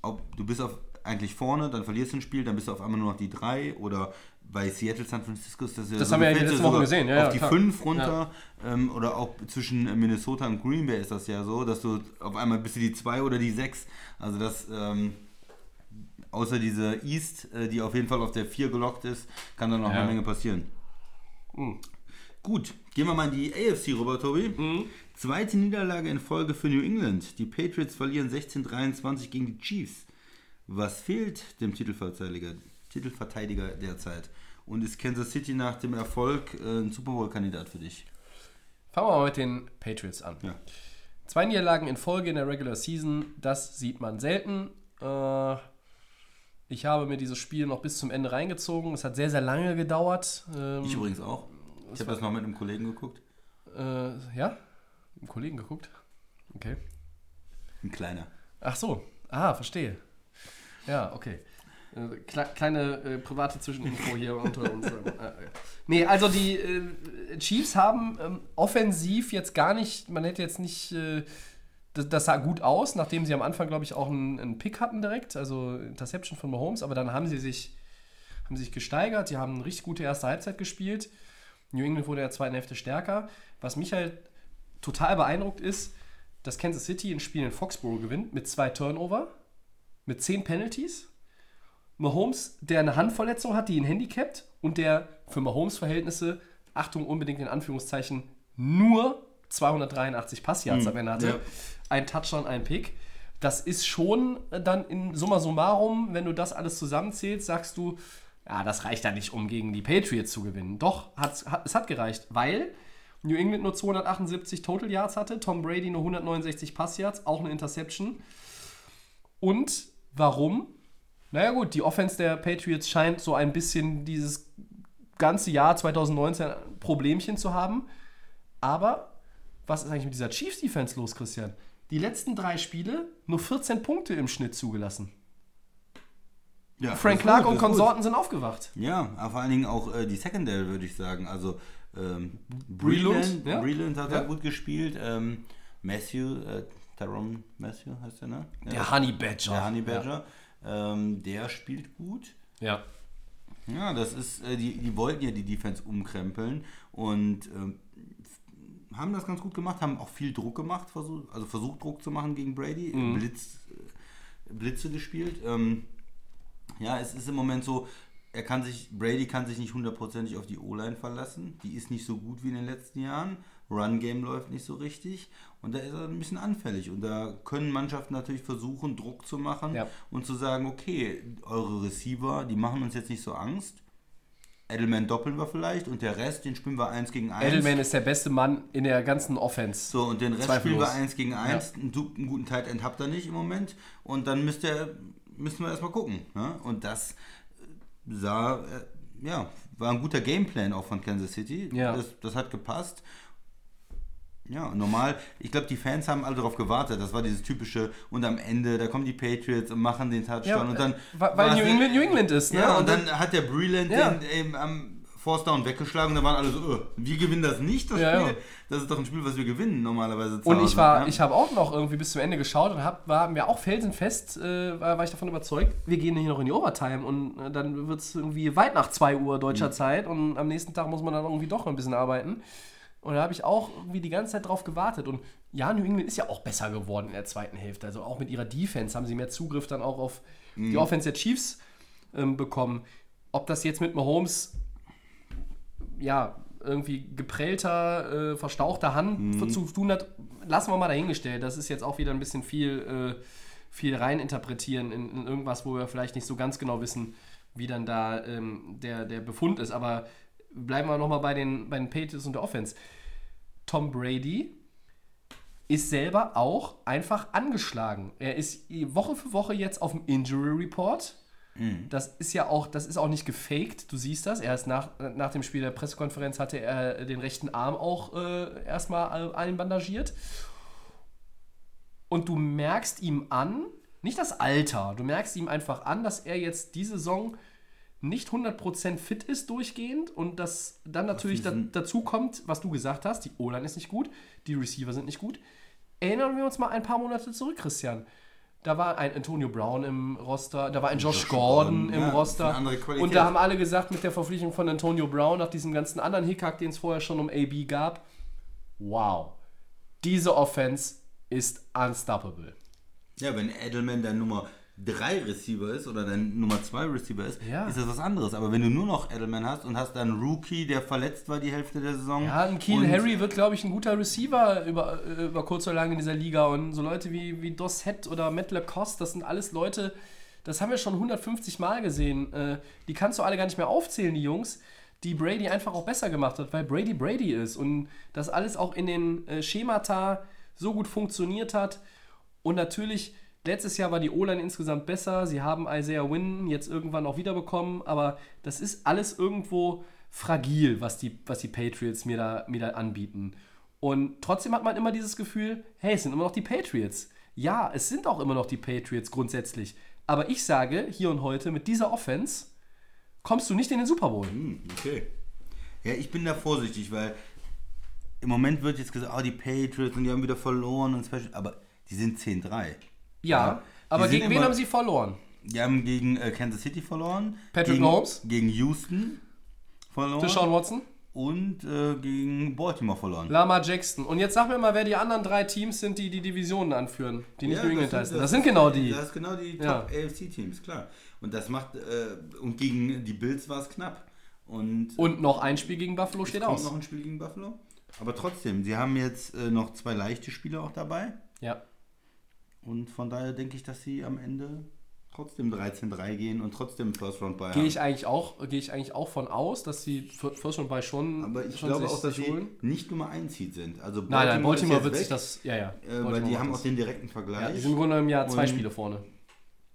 B: ob du bist auf eigentlich vorne, dann verlierst du ein Spiel, dann bist du auf einmal nur noch die drei oder bei Seattle, San Francisco ist das ja
A: Das
B: so,
A: haben wir ja Wochen
B: sogar
A: gesehen, ja, ja,
B: auf die
A: klar.
B: fünf runter ähm, oder auch zwischen Minnesota und Green Bay ist das ja so, dass du auf einmal bist du die zwei oder die sechs. Also das ähm, außer diese East, äh, die auf jeden Fall auf der vier gelockt ist, kann da noch
A: Ja.
B: eine Menge passieren.
A: Mhm.
B: Gut, gehen wir mal in die AFC rüber, Tobi. Zweite Niederlage in Folge für New England. Die Patriots verlieren 16-23 gegen die Chiefs. Was fehlt dem Titelverteidiger, Titelverteidiger derzeit? Und ist Kansas City nach dem Erfolg äh, ein Super Bowl-Kandidat für dich?
A: Fangen wir mal mit den Patriots an.
B: Ja.
A: Zwei Niederlagen in Folge in der Regular Season, das sieht man selten. Äh, ich habe mir dieses Spiel noch bis zum Ende reingezogen. Es hat sehr, sehr lange gedauert. Ähm,
B: Ich übrigens auch. Ich habe das noch mit einem Kollegen geguckt.
A: Äh, ja? Im Kollegen geguckt? Okay.
B: Ein kleiner.
A: Ach so. Ah, verstehe. Ja, okay. Äh, kle kleine äh, private Zwischeninfo hier unter uns. äh, äh. Nee, also die äh, Chiefs haben ähm, offensiv jetzt gar nicht, man hätte jetzt nicht, äh, das, das sah gut aus, nachdem sie am Anfang, glaube ich, auch einen, einen Pick hatten direkt, also Interception von Mahomes, aber dann haben sie sich, haben sich gesteigert, die haben eine richtig gute erste Halbzeit gespielt. New England wurde in der zweiten Hälfte stärker. Was mich halt total beeindruckt ist, dass Kansas City ein Spiel in Foxborough gewinnt mit zwei Turnover, mit zehn Penalties. Mahomes, der eine Handverletzung hat, die ihn handicapt und der für Mahomes-Verhältnisse, Achtung, unbedingt in Anführungszeichen, nur 283 Passyards
B: Mhm,
A: am Ende hatte.
B: ja.
A: Ein Touchdown, ein Pick. Das ist schon dann in summa summarum, wenn du das alles zusammenzählst, sagst du, ja, das reicht ja nicht, um gegen die Patriots zu gewinnen. Doch, hat, es hat gereicht, weil New England nur 278 Total Yards hatte, Tom Brady nur 169 Passyards, auch eine Interception. Und warum? Naja gut, die Offense der Patriots scheint so ein bisschen dieses ganze Jahr 2019 ein Problemchen zu haben. Aber was ist eigentlich mit dieser Chiefs-Defense los, Christian? Die letzten drei Spiele nur 14 Punkte im Schnitt zugelassen.
B: Ja,
A: Frank Clark und
B: ist gut.
A: Konsorten sind aufgewacht.
B: Ja, aber vor allen Dingen auch äh, die Secondary, würde ich sagen. Also ähm,
A: Breland, ja.
B: Breland hat
A: Ja.
B: da gut gespielt. Ähm, Matthew, äh, Tyrone Matthew heißt der, ne? Ja,
A: Der Honey Badger.
B: der Honey Badger. Ähm, der spielt gut.
A: Ja.
B: Ja, das ist, äh, die, die wollten ja die Defense umkrempeln und ähm, haben das ganz gut gemacht, haben auch viel Druck gemacht, versucht, also versucht Druck zu machen gegen Brady, Blitz, äh, Blitze gespielt. Ähm, ja, es ist im Moment so, er kann sich, Brady kann sich nicht hundertprozentig auf die O-Line verlassen. Die ist nicht so gut wie in den letzten Jahren. Run-Game läuft nicht so richtig. Und da ist er ein bisschen anfällig. Und da können Mannschaften natürlich versuchen, Druck zu machen
A: Ja.
B: und zu sagen, okay, eure Receiver, die machen uns jetzt nicht so Angst. Edelman doppeln wir vielleicht und der Rest, den spielen wir eins gegen eins.
A: Edelman ist der beste Mann in der ganzen Offense.
B: So, und den Rest
A: Zweifellos.
B: spielen wir eins gegen eins. Einen, du- einen guten Tight End habt ihr nicht im Moment. Und dann müsst ihr, müssen wir erstmal gucken. Ne? Und das sah, äh, ja, war ein guter Gameplan auch von Kansas City.
A: Ja.
B: Das, das hat gepasst. Ja, normal. Ich glaube, die Fans haben alle darauf gewartet. Das war dieses typische, und am Ende, da kommen die Patriots und machen den Touchdown. und dann
A: weil, weil New England New England ist. Ne?
B: ja, und dann hat der Breland
A: Ja.
B: den eben am Force Down weggeschlagen und da waren alle so, "Öh, wir gewinnen das nicht, das
A: Ja,
B: Spiel.
A: ja.
B: Das ist doch ein Spiel, was wir gewinnen normalerweise
A: Und ich war,
B: ja.
A: ich habe auch noch irgendwie bis zum Ende geschaut und hab, war mir auch felsenfest, äh, war, war ich davon überzeugt, wir gehen hier noch in die Overtime und äh, dann wird es irgendwie weit nach 2 Uhr deutscher
B: Mhm.
A: Zeit und am nächsten Tag muss man dann irgendwie doch ein bisschen arbeiten. Und da habe ich auch irgendwie die ganze Zeit drauf gewartet. Und ja, New England ist ja auch besser geworden in der zweiten Hälfte. Also auch mit ihrer Defense haben sie mehr Zugriff dann auch auf
B: Mhm.
A: die Offense der Chiefs ähm, bekommen. Ob das jetzt mit Mahomes ja, irgendwie geprellter, äh, verstauchter Hand zu tun hat, lassen wir mal dahingestellt. Das ist jetzt auch wieder ein bisschen viel, äh, viel reininterpretieren in, in irgendwas, wo wir vielleicht nicht so ganz genau wissen, wie dann da ähm, der, der Befund ist. Aber bleiben wir nochmal bei den, bei den Patriots und der Offense. Tom Brady ist selber auch einfach angeschlagen. Er ist Woche für Woche jetzt auf dem Injury Report. Das ist ja auch, das ist auch nicht gefaked, du siehst das. Er ist nach, nach dem Spiel der Pressekonferenz hatte er den rechten Arm auch äh, erstmal einbandagiert. Und du merkst ihm an, nicht das Alter, du merkst ihm einfach an, dass er jetzt diese Saison nicht 100% fit ist durchgehend und dass dann natürlich da, dazu kommt, was du gesagt hast, die O-Line ist nicht gut, die Receiver sind nicht gut. Erinnern wir uns mal ein paar Monate zurück, Christian. Da war ein Antonio Brown im Roster, da war ein Josh,
B: Josh
A: Gordon,
B: Gordon,
A: im
B: ja,
A: Roster.
B: das.
A: Und da haben alle gesagt, mit der Verpflichtung von Antonio Brown, nach diesem ganzen anderen Hickhack, den es vorher schon um AB gab, wow, diese Offense ist unstoppable.
B: Ja, wenn Edelman dein Nummer 3 Receiver ist oder dein Nummer 2 Receiver ist,
A: Ja.
B: ist das was anderes. Aber wenn du nur noch Edelman hast und hast dann einen Rookie, der verletzt war die Hälfte der Saison.
A: Ja, ein Keel
B: und-
A: Harry wird, glaube ich, ein guter Receiver über, äh, über kurz oder lang in dieser Liga. Und so Leute wie, wie Dos Het oder Matt Lacoste, das sind alles Leute, das haben wir schon 150 Mal gesehen. Äh, die kannst du alle gar nicht mehr aufzählen, die Jungs, die Brady einfach auch besser gemacht hat, weil Brady Brady ist. Und das alles auch in den äh, Schemata so gut funktioniert hat. Und natürlich, letztes Jahr war die O-Line insgesamt besser. Sie haben Isaiah Wynn jetzt irgendwann auch wiederbekommen. Aber das ist alles irgendwo fragil, was die, was die Patriots mir da, mir da anbieten. Und trotzdem hat man immer dieses Gefühl, hey, es sind immer noch die Patriots. Ja, es sind auch immer noch die Patriots grundsätzlich. Aber ich sage hier und heute, mit dieser Offense kommst du nicht in den Super Bowl.
B: Hm, okay. Ja, ich bin da vorsichtig, weil im Moment wird jetzt gesagt, ah, die Patriots und die haben wieder verloren und Special, aber die sind 10-3.
A: Ja, aber gegen wen haben sie verloren?
B: Die haben gegen äh, Kansas City verloren.
A: Patrick
B: gegen,
A: Mahomes?
B: Gegen Houston verloren.
A: Deshaun Watson?
B: Und äh, gegen Baltimore verloren.
A: Lama Jackson. Und jetzt sag mir mal, wer die anderen drei Teams sind, die die Divisionen anführen, die nicht
B: Ja,
A: New England
B: sind-
A: heißen. Das, sind genau die.
B: Das sind genau die
A: Ja.
B: Top AFC-Teams, klar. Und das macht, äh, und gegen die Bills war es knapp. Und,
A: Und noch ein Spiel gegen Buffalo steht aus.
B: noch ein Spiel gegen Buffalo. Aber trotzdem, sie haben jetzt äh, noch zwei leichte Spiele auch dabei.
A: Ja.
B: Und von daher denke ich, dass sie am Ende trotzdem 13-3 gehen und trotzdem First Round bei
A: Gehe ich eigentlich auch, gehe ich eigentlich auch von aus, dass sie Fir- First und bei schon,
B: Aber ich
A: schon
B: glaube auch, dass sie nicht Nummer 1 Seed sind. Also
A: Nein, nein, Baltimore wird sich das. Ja, ja.
B: Äh, weil
A: Baltimore
B: die haben
A: macht
B: auch
A: das.
B: den direkten Vergleich.
A: Ja, die sind im Grunde im Jahr zwei Spiele vorne.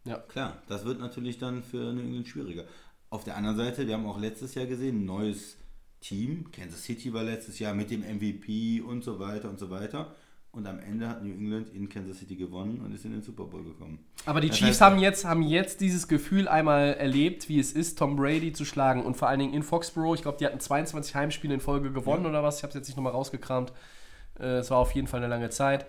A: Ja.
B: Klar, das wird natürlich dann für New England schwieriger. Auf der anderen Seite, wir haben auch letztes Jahr gesehen, ein neues Team. Kansas City war letztes Jahr mit dem MVP und so weiter und so weiter. Und am Ende hat New England in Kansas City gewonnen und ist in den Super Bowl gekommen.
A: Aber die
B: Das
A: Chiefs
B: heißt-
A: haben jetzt, haben jetzt dieses Gefühl einmal erlebt, wie es ist, Tom Brady zu schlagen. Und vor allen Dingen in Foxborough. Ich glaube, die hatten 22 Heimspiele in Folge gewonnen oder was. Ich habe es jetzt nicht nochmal rausgekramt. Äh, Es war auf jeden Fall eine lange Zeit.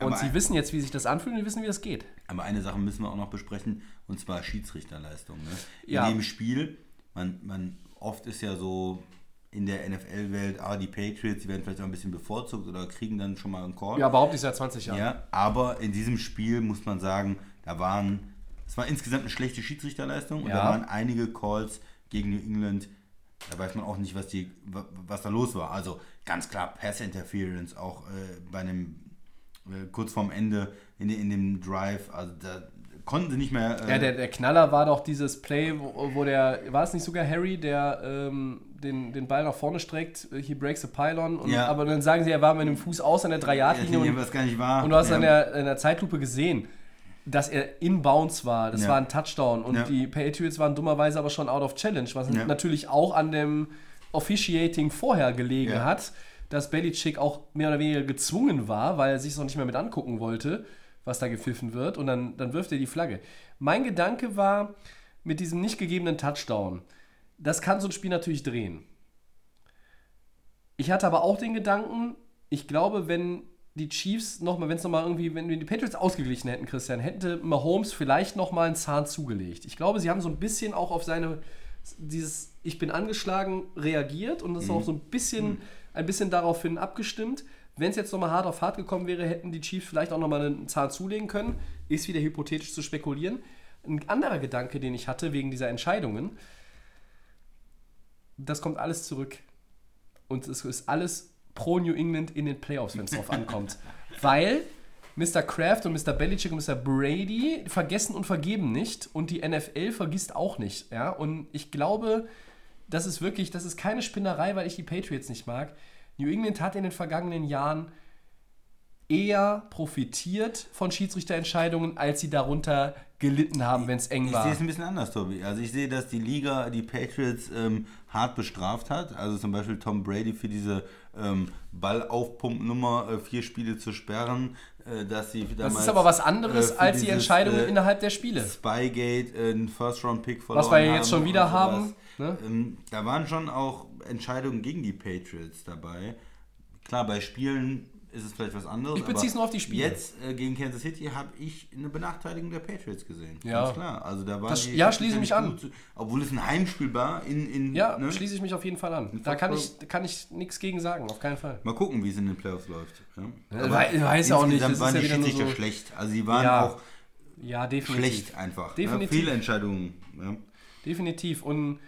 A: Und
B: Aber
A: sie wissen jetzt, wie sich das anfühlt und die wissen, wie das geht.
B: Aber eine Sache müssen wir auch noch besprechen, und zwar Schiedsrichterleistung. Ne? In
A: Ja.
B: dem Spiel, man, man oft ist ja so in der NFL-Welt, ah, die Patriots, die werden vielleicht auch ein bisschen bevorzugt oder kriegen dann schon mal einen Call.
A: Ja, behaupte ich seit 20 Jahren.
B: Ja, aber in diesem Spiel muss man sagen, da waren, es war insgesamt eine schlechte Schiedsrichterleistung und
A: Ja.
B: da waren einige Calls gegen New England, da weiß man auch nicht, was, die, wa- was da los war. Also ganz klar Pass Interference, auch äh, bei einem, äh, kurz vorm Ende in, in dem Drive, also da konnten sie nicht mehr. Äh,
A: Ja, der, der Knaller war doch dieses Play, wo, wo der, war es nicht sogar Harry, der ähm, den, den Ball nach vorne streckt, he breaks the pylon, und,
B: Ja.
A: aber dann sagen sie, er war mit dem Fuß aus an der
B: ja,
A: 3-Yard-Linie und,
B: was gar nicht war.
A: und du hast
B: ja.
A: an der, in der Zeitlupe gesehen, dass er in Bounds war, das
B: Ja.
A: war ein Touchdown und
B: Ja.
A: die Patriots waren dummerweise aber schon out of challenge, was
B: Ja.
A: natürlich auch an dem Officiating vorher gelegen
B: Ja.
A: hat, dass Belichick auch mehr oder weniger gezwungen war, weil er sich noch nicht mehr mit angucken wollte, was da gepfiffen wird und dann, dann wirft er die Flagge. Mein Gedanke war, mit diesem nicht gegebenen Touchdown, das kann so ein Spiel natürlich drehen. Ich hatte aber auch den Gedanken, ich glaube, wenn die Chiefs nochmal, wenn es nochmal irgendwie, wenn wir die Patriots ausgeglichen hätten, Christian, hätte Mahomes vielleicht nochmal einen Zahn zugelegt. Ich glaube, sie haben so ein bisschen auch auf seine, dieses Ich bin angeschlagen reagiert und das ist auch so ein bisschen, ein bisschen daraufhin abgestimmt. Wenn es jetzt nochmal hart auf hart gekommen wäre, hätten die Chiefs vielleicht auch nochmal einen Zahn zulegen können. Ist wieder hypothetisch zu spekulieren. Ein anderer Gedanke, den ich hatte wegen dieser Entscheidungen, das kommt alles zurück. Und es ist alles pro New England in den Playoffs, wenn es drauf ankommt. Weil Mr. Kraft und Mr. Belichick und Mr. Brady vergessen und vergeben nicht und die NFL vergisst auch nicht. Ja? Und ich glaube, das ist wirklich, das ist keine Spinnerei, weil ich die Patriots nicht mag. New England hat in den vergangenen Jahren eher profitiert von Schiedsrichterentscheidungen, als sie darunter gelitten haben, wenn es eng
B: Ich
A: war.
B: sehe es ein bisschen anders, Tobi. Also ich sehe, dass die Liga die Patriots ähm, hart bestraft hat. Also zum Beispiel Tom Brady für diese ähm, Ballaufpumpnummer, äh, vier Spiele zu sperren. Äh, dass sie
A: Das ist aber was anderes
B: äh,
A: als die Entscheidungen
B: äh,
A: innerhalb der Spiele.
B: Spygate, äh, einen First-Round-Pick verloren
A: Was wir jetzt schon wieder haben,
B: sowas.
A: Ne?
B: Ähm, da waren schon auch Entscheidungen gegen die Patriots dabei. Klar, bei Spielen ist es vielleicht was anderes.
A: Ich beziehe es
B: aber
A: nur auf die Spiele.
B: Jetzt äh, gegen Kansas City habe ich eine Benachteiligung der Patriots gesehen.
A: Ja.
B: Ganz klar. Also da war
A: Das-
B: die
A: ja, schließe mich an.
B: gut, Obwohl es ein Heimspiel war in. in
A: Ja,
B: ne?
A: schließe ich mich auf jeden Fall an. Da kann ich, kann ich nichts gegen sagen, auf keinen Fall.
B: Mal gucken, wie es in den Playoffs läuft. Ja.
A: Ja, wei- weiß ja auch nicht, das ist
B: waren
A: ja
B: die
A: nur
B: Schiedsrichter
A: so-
B: schlecht. Also die waren
A: Ja,
B: auch
A: Ja, definitiv.
B: schlecht einfach.
A: Definitiv.
B: Ja, Fehlentscheidungen. Ja.
A: Definitiv. Und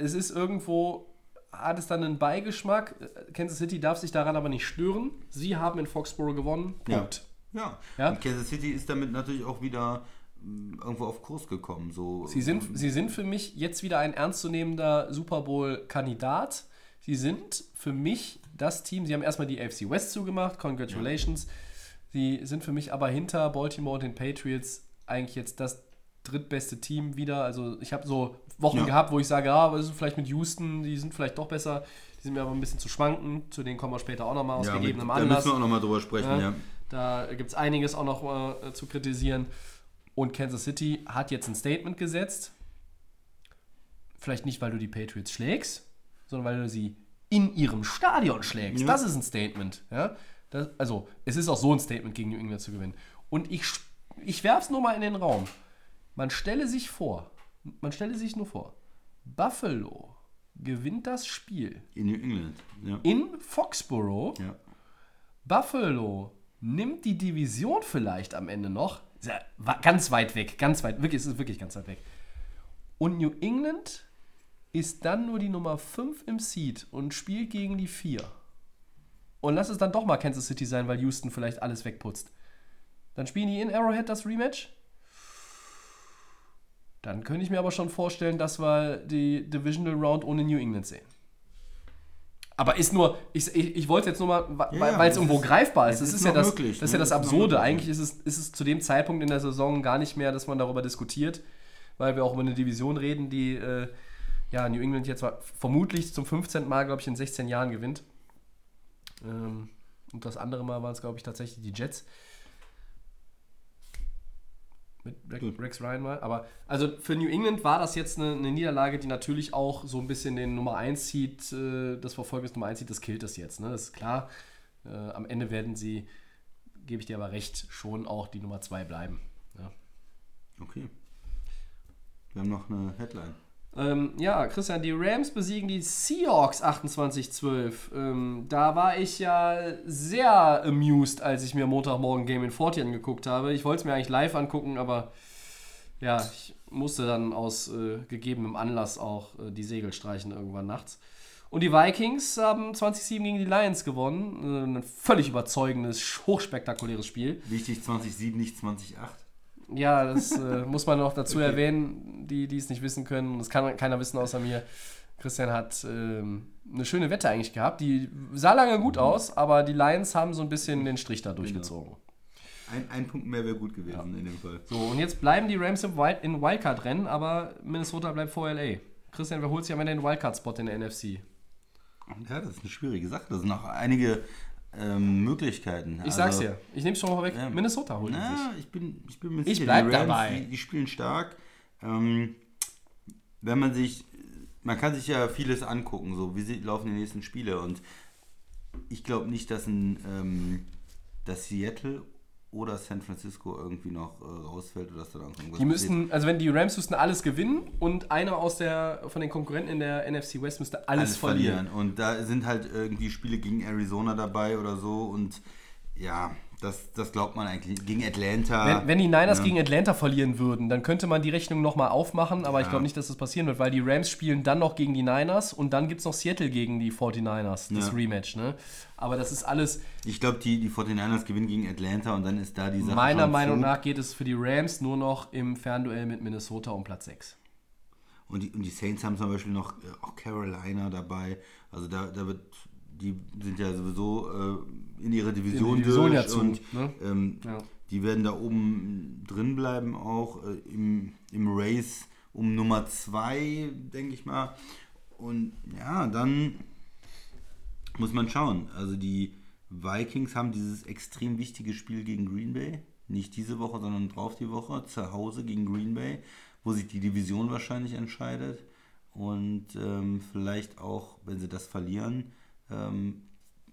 A: es ist irgendwo, hat es dann einen Beigeschmack. Kansas City darf sich daran aber nicht stören. Sie haben in Foxborough gewonnen. Punkt.
B: Ja.
A: Ja.
B: Und Kansas City ist damit natürlich auch wieder mh, irgendwo auf Kurs gekommen. So,
A: Sie, sind, sie sind für mich jetzt wieder ein ernstzunehmender Super Bowl-Kandidat. Sie sind für mich das Team. Sie haben erstmal die AFC West zugemacht. Congratulations. Sie sind für mich aber hinter Baltimore und den Patriots eigentlich jetzt das drittbeste Team wieder. Also ich habe so Wochen
B: Ja.
A: gehabt, wo ich sage, ah, ist vielleicht mit Houston, die sind vielleicht doch besser. Die sind mir aber ein bisschen zu schwanken. Zu denen kommen wir später auch nochmal aus
B: ja, mit,
A: gegebenem
B: da
A: Anlass.
B: müssen wir auch nochmal drüber sprechen.
A: Ja.
B: Ja.
A: Da gibt es einiges auch noch äh, zu kritisieren. Und Kansas City hat jetzt ein Statement gesetzt. Vielleicht nicht, weil du die Patriots schlägst, sondern weil du sie in ihrem Stadion schlägst.
B: Ja.
A: Das ist ein Statement. Ja? Das, also, es ist auch so ein Statement gegen New England zu gewinnen. Und ich, ich werfe es nur mal in den Raum. Man stelle sich vor, man stelle sich nur vor, Buffalo gewinnt das Spiel
B: In New England. Ja.
A: in Foxborough.
B: ja.
A: Buffalo nimmt die Division vielleicht am Ende noch. Ganz weit weg, ganz weit, wirklich, es ist wirklich ganz weit weg. Und New England ist dann nur die Nummer 5 im Seed und spielt gegen die 4. Und lass es dann doch mal Kansas City sein, weil Houston vielleicht alles wegputzt. Dann spielen die in Arrowhead das Rematch. Dann könnte ich mir aber schon vorstellen, dass wir die Divisional Round ohne New England sehen. Aber ist nur, ich, ich, ich wollte jetzt nur mal, weil
B: ja,
A: es irgendwo
B: ist-
A: greifbar ist. Das
B: ist
A: ist, ja das,
B: möglich,
A: das ist
B: ne?
A: ja das Absurde. Eigentlich ist es, ist es zu dem Zeitpunkt in der Saison gar nicht mehr, dass man darüber diskutiert, weil wir auch über eine Division reden, die äh, ja, New England jetzt war, vermutlich zum 15. Mal, glaube ich, in 16 Jahren gewinnt. Ähm, und das andere Mal waren es, glaube ich, tatsächlich die Jets. Mit Rex, Ryan mal. Aber also für New England war das jetzt eine, eine Niederlage, die natürlich auch so ein bisschen den Nummer 1 Seed, äh, das Verfolgen des Nummer 1 Seed, das killt das jetzt. Ne? Das ist klar. Äh, am Ende werden sie, gebe ich dir aber recht, schon auch die Nummer 2 bleiben. Ja.
B: Okay. Wir haben noch eine Headline.
A: Ähm, ja, Christian, die Rams besiegen die Seahawks 28-12. Ähm, da war ich ja sehr amused, als ich mir Montagmorgen Game in 40 angeguckt habe. Ich wollte es mir eigentlich live angucken, aber ja, ich musste dann aus äh, gegebenem Anlass auch äh, die Segel streichen irgendwann nachts. Und die Vikings haben 20-7 gegen die Lions gewonnen. Äh, ein völlig überzeugendes, hochspektakuläres Spiel.
B: Wichtig 2007, nicht 2008.
A: Ja, das äh, muss man noch dazu
B: Okay.
A: erwähnen, die, die es nicht wissen können. Das kann keiner wissen außer mir. Christian hat ähm, eine schöne Wette eigentlich gehabt. Die sah lange gut aus, aber die Lions haben so ein bisschen den Strich da durchgezogen.
B: Ein, ein Punkt mehr wäre gut gewesen in dem Fall.
A: So, und jetzt bleiben die Rams im, Wild, in Wildcard-Rennen, aber Minnesota bleibt vor LA. Christian, wer holt sich am Ende den Wildcard-Spot in der NFC?
B: Ja, das ist eine schwierige Sache. Das sind noch einige ähm, Möglichkeiten.
A: Ich sag's dir. Ich nehme schon mal weg.
B: Ja.
A: Minnesota holt ihn sich.
B: Na, ich bin, ich bin mir
A: Ich bleib
B: die Rams,
A: dabei.
B: Die, die spielen stark. Ähm, wenn man sich, man kann sich ja vieles angucken, so wie sie, laufen die nächsten Spiele und ich glaube nicht, dass ein, ähm, dass Seattle oder San Francisco irgendwie noch äh, rausfällt oder dass da irgendwas
A: Die müssten, also wenn die Rams müssten alles gewinnen und einer aus der, von den Konkurrenten in der NFC West müsste alles,
B: alles
A: verlieren.
B: verlieren. Und da sind halt irgendwie Spiele gegen Arizona dabei oder so und ja, das, das glaubt man eigentlich. Gegen Atlanta.
A: Wenn, wenn die Niners
B: Ja.
A: gegen Atlanta verlieren würden, dann könnte man die Rechnung nochmal aufmachen, aber ich
B: Ja.
A: glaube nicht, dass das passieren wird, weil die Rams spielen dann noch gegen die Niners und dann gibt es noch Seattle gegen die 49ers, das
B: Ja.
A: Rematch. Ne? Aber das ist alles,
B: Ich glaube, die, die 49ers gewinnen gegen Atlanta und dann ist da die Sache
A: meiner Meinung nach geht es für die Rams nur noch im Fernduell mit Minnesota um Platz 6.
B: Und die, und die Saints haben zum Beispiel noch äh, auch Carolina dabei. Also da, da wird die sind ja sowieso äh, in ihrer Division,
A: In die Division
B: durch
A: ja zu,
B: und
A: ne?
B: ähm,
A: Ja.
B: die werden da oben drin bleiben, auch äh, im, im Race um Nummer 2, denke ich mal. Und ja, dann muss man schauen. Also die Vikings haben dieses extrem wichtige Spiel gegen Green Bay. Nicht diese Woche, sondern drauf die Woche. Zu Hause gegen Green Bay, wo sich die Division wahrscheinlich entscheidet. Und ähm, vielleicht auch, wenn sie das verlieren, ähm,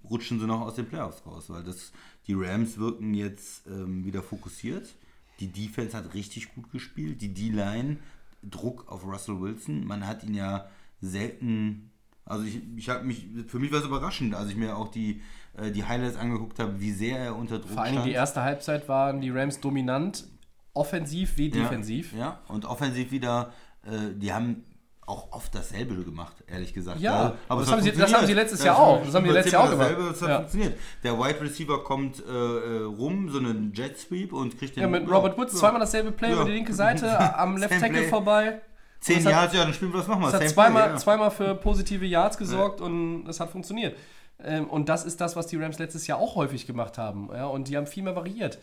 B: rutschen sie noch aus den Playoffs raus. Weil das, die Rams wirken jetzt ähm, wieder fokussiert. Die Defense hat richtig gut gespielt. Die D-Line, Druck auf Russell Wilson. Man hat ihn ja selten also ich, ich habe mich, für mich war es überraschend, als ich mir auch die, äh, die Highlights angeguckt habe, wie sehr er unter Druck
A: Vor allem die erste Halbzeit waren die Rams dominant, offensiv wie defensiv.
B: Ja, ja, und offensiv wieder, äh, die haben auch oft dasselbe gemacht, ehrlich gesagt.
A: Ja,
B: aber
A: das haben sie- das haben sie letztes
B: Ja,
A: Jahr auch. Das haben sie letztes Jahr auch gemacht.
B: Das hat
A: Ja.
B: funktioniert. Der Wide Receiver kommt äh, äh, rum, so einen Jet Sweep und kriegt den.
A: Ja, mit Robert Woods zweimal dasselbe Play
B: Ja.
A: über die linke Seite, am Left Tackle
B: Play.
A: vorbei.
B: Zehn Yards, ja, dann spielen wir das nochmal.
A: Es hat zweimal,
B: Play, ja.
A: zweimal für positive Yards gesorgt und es hat funktioniert. Ähm, und das ist das, was die Rams letztes Jahr auch häufig gemacht haben. Ja, und die haben viel mehr variiert.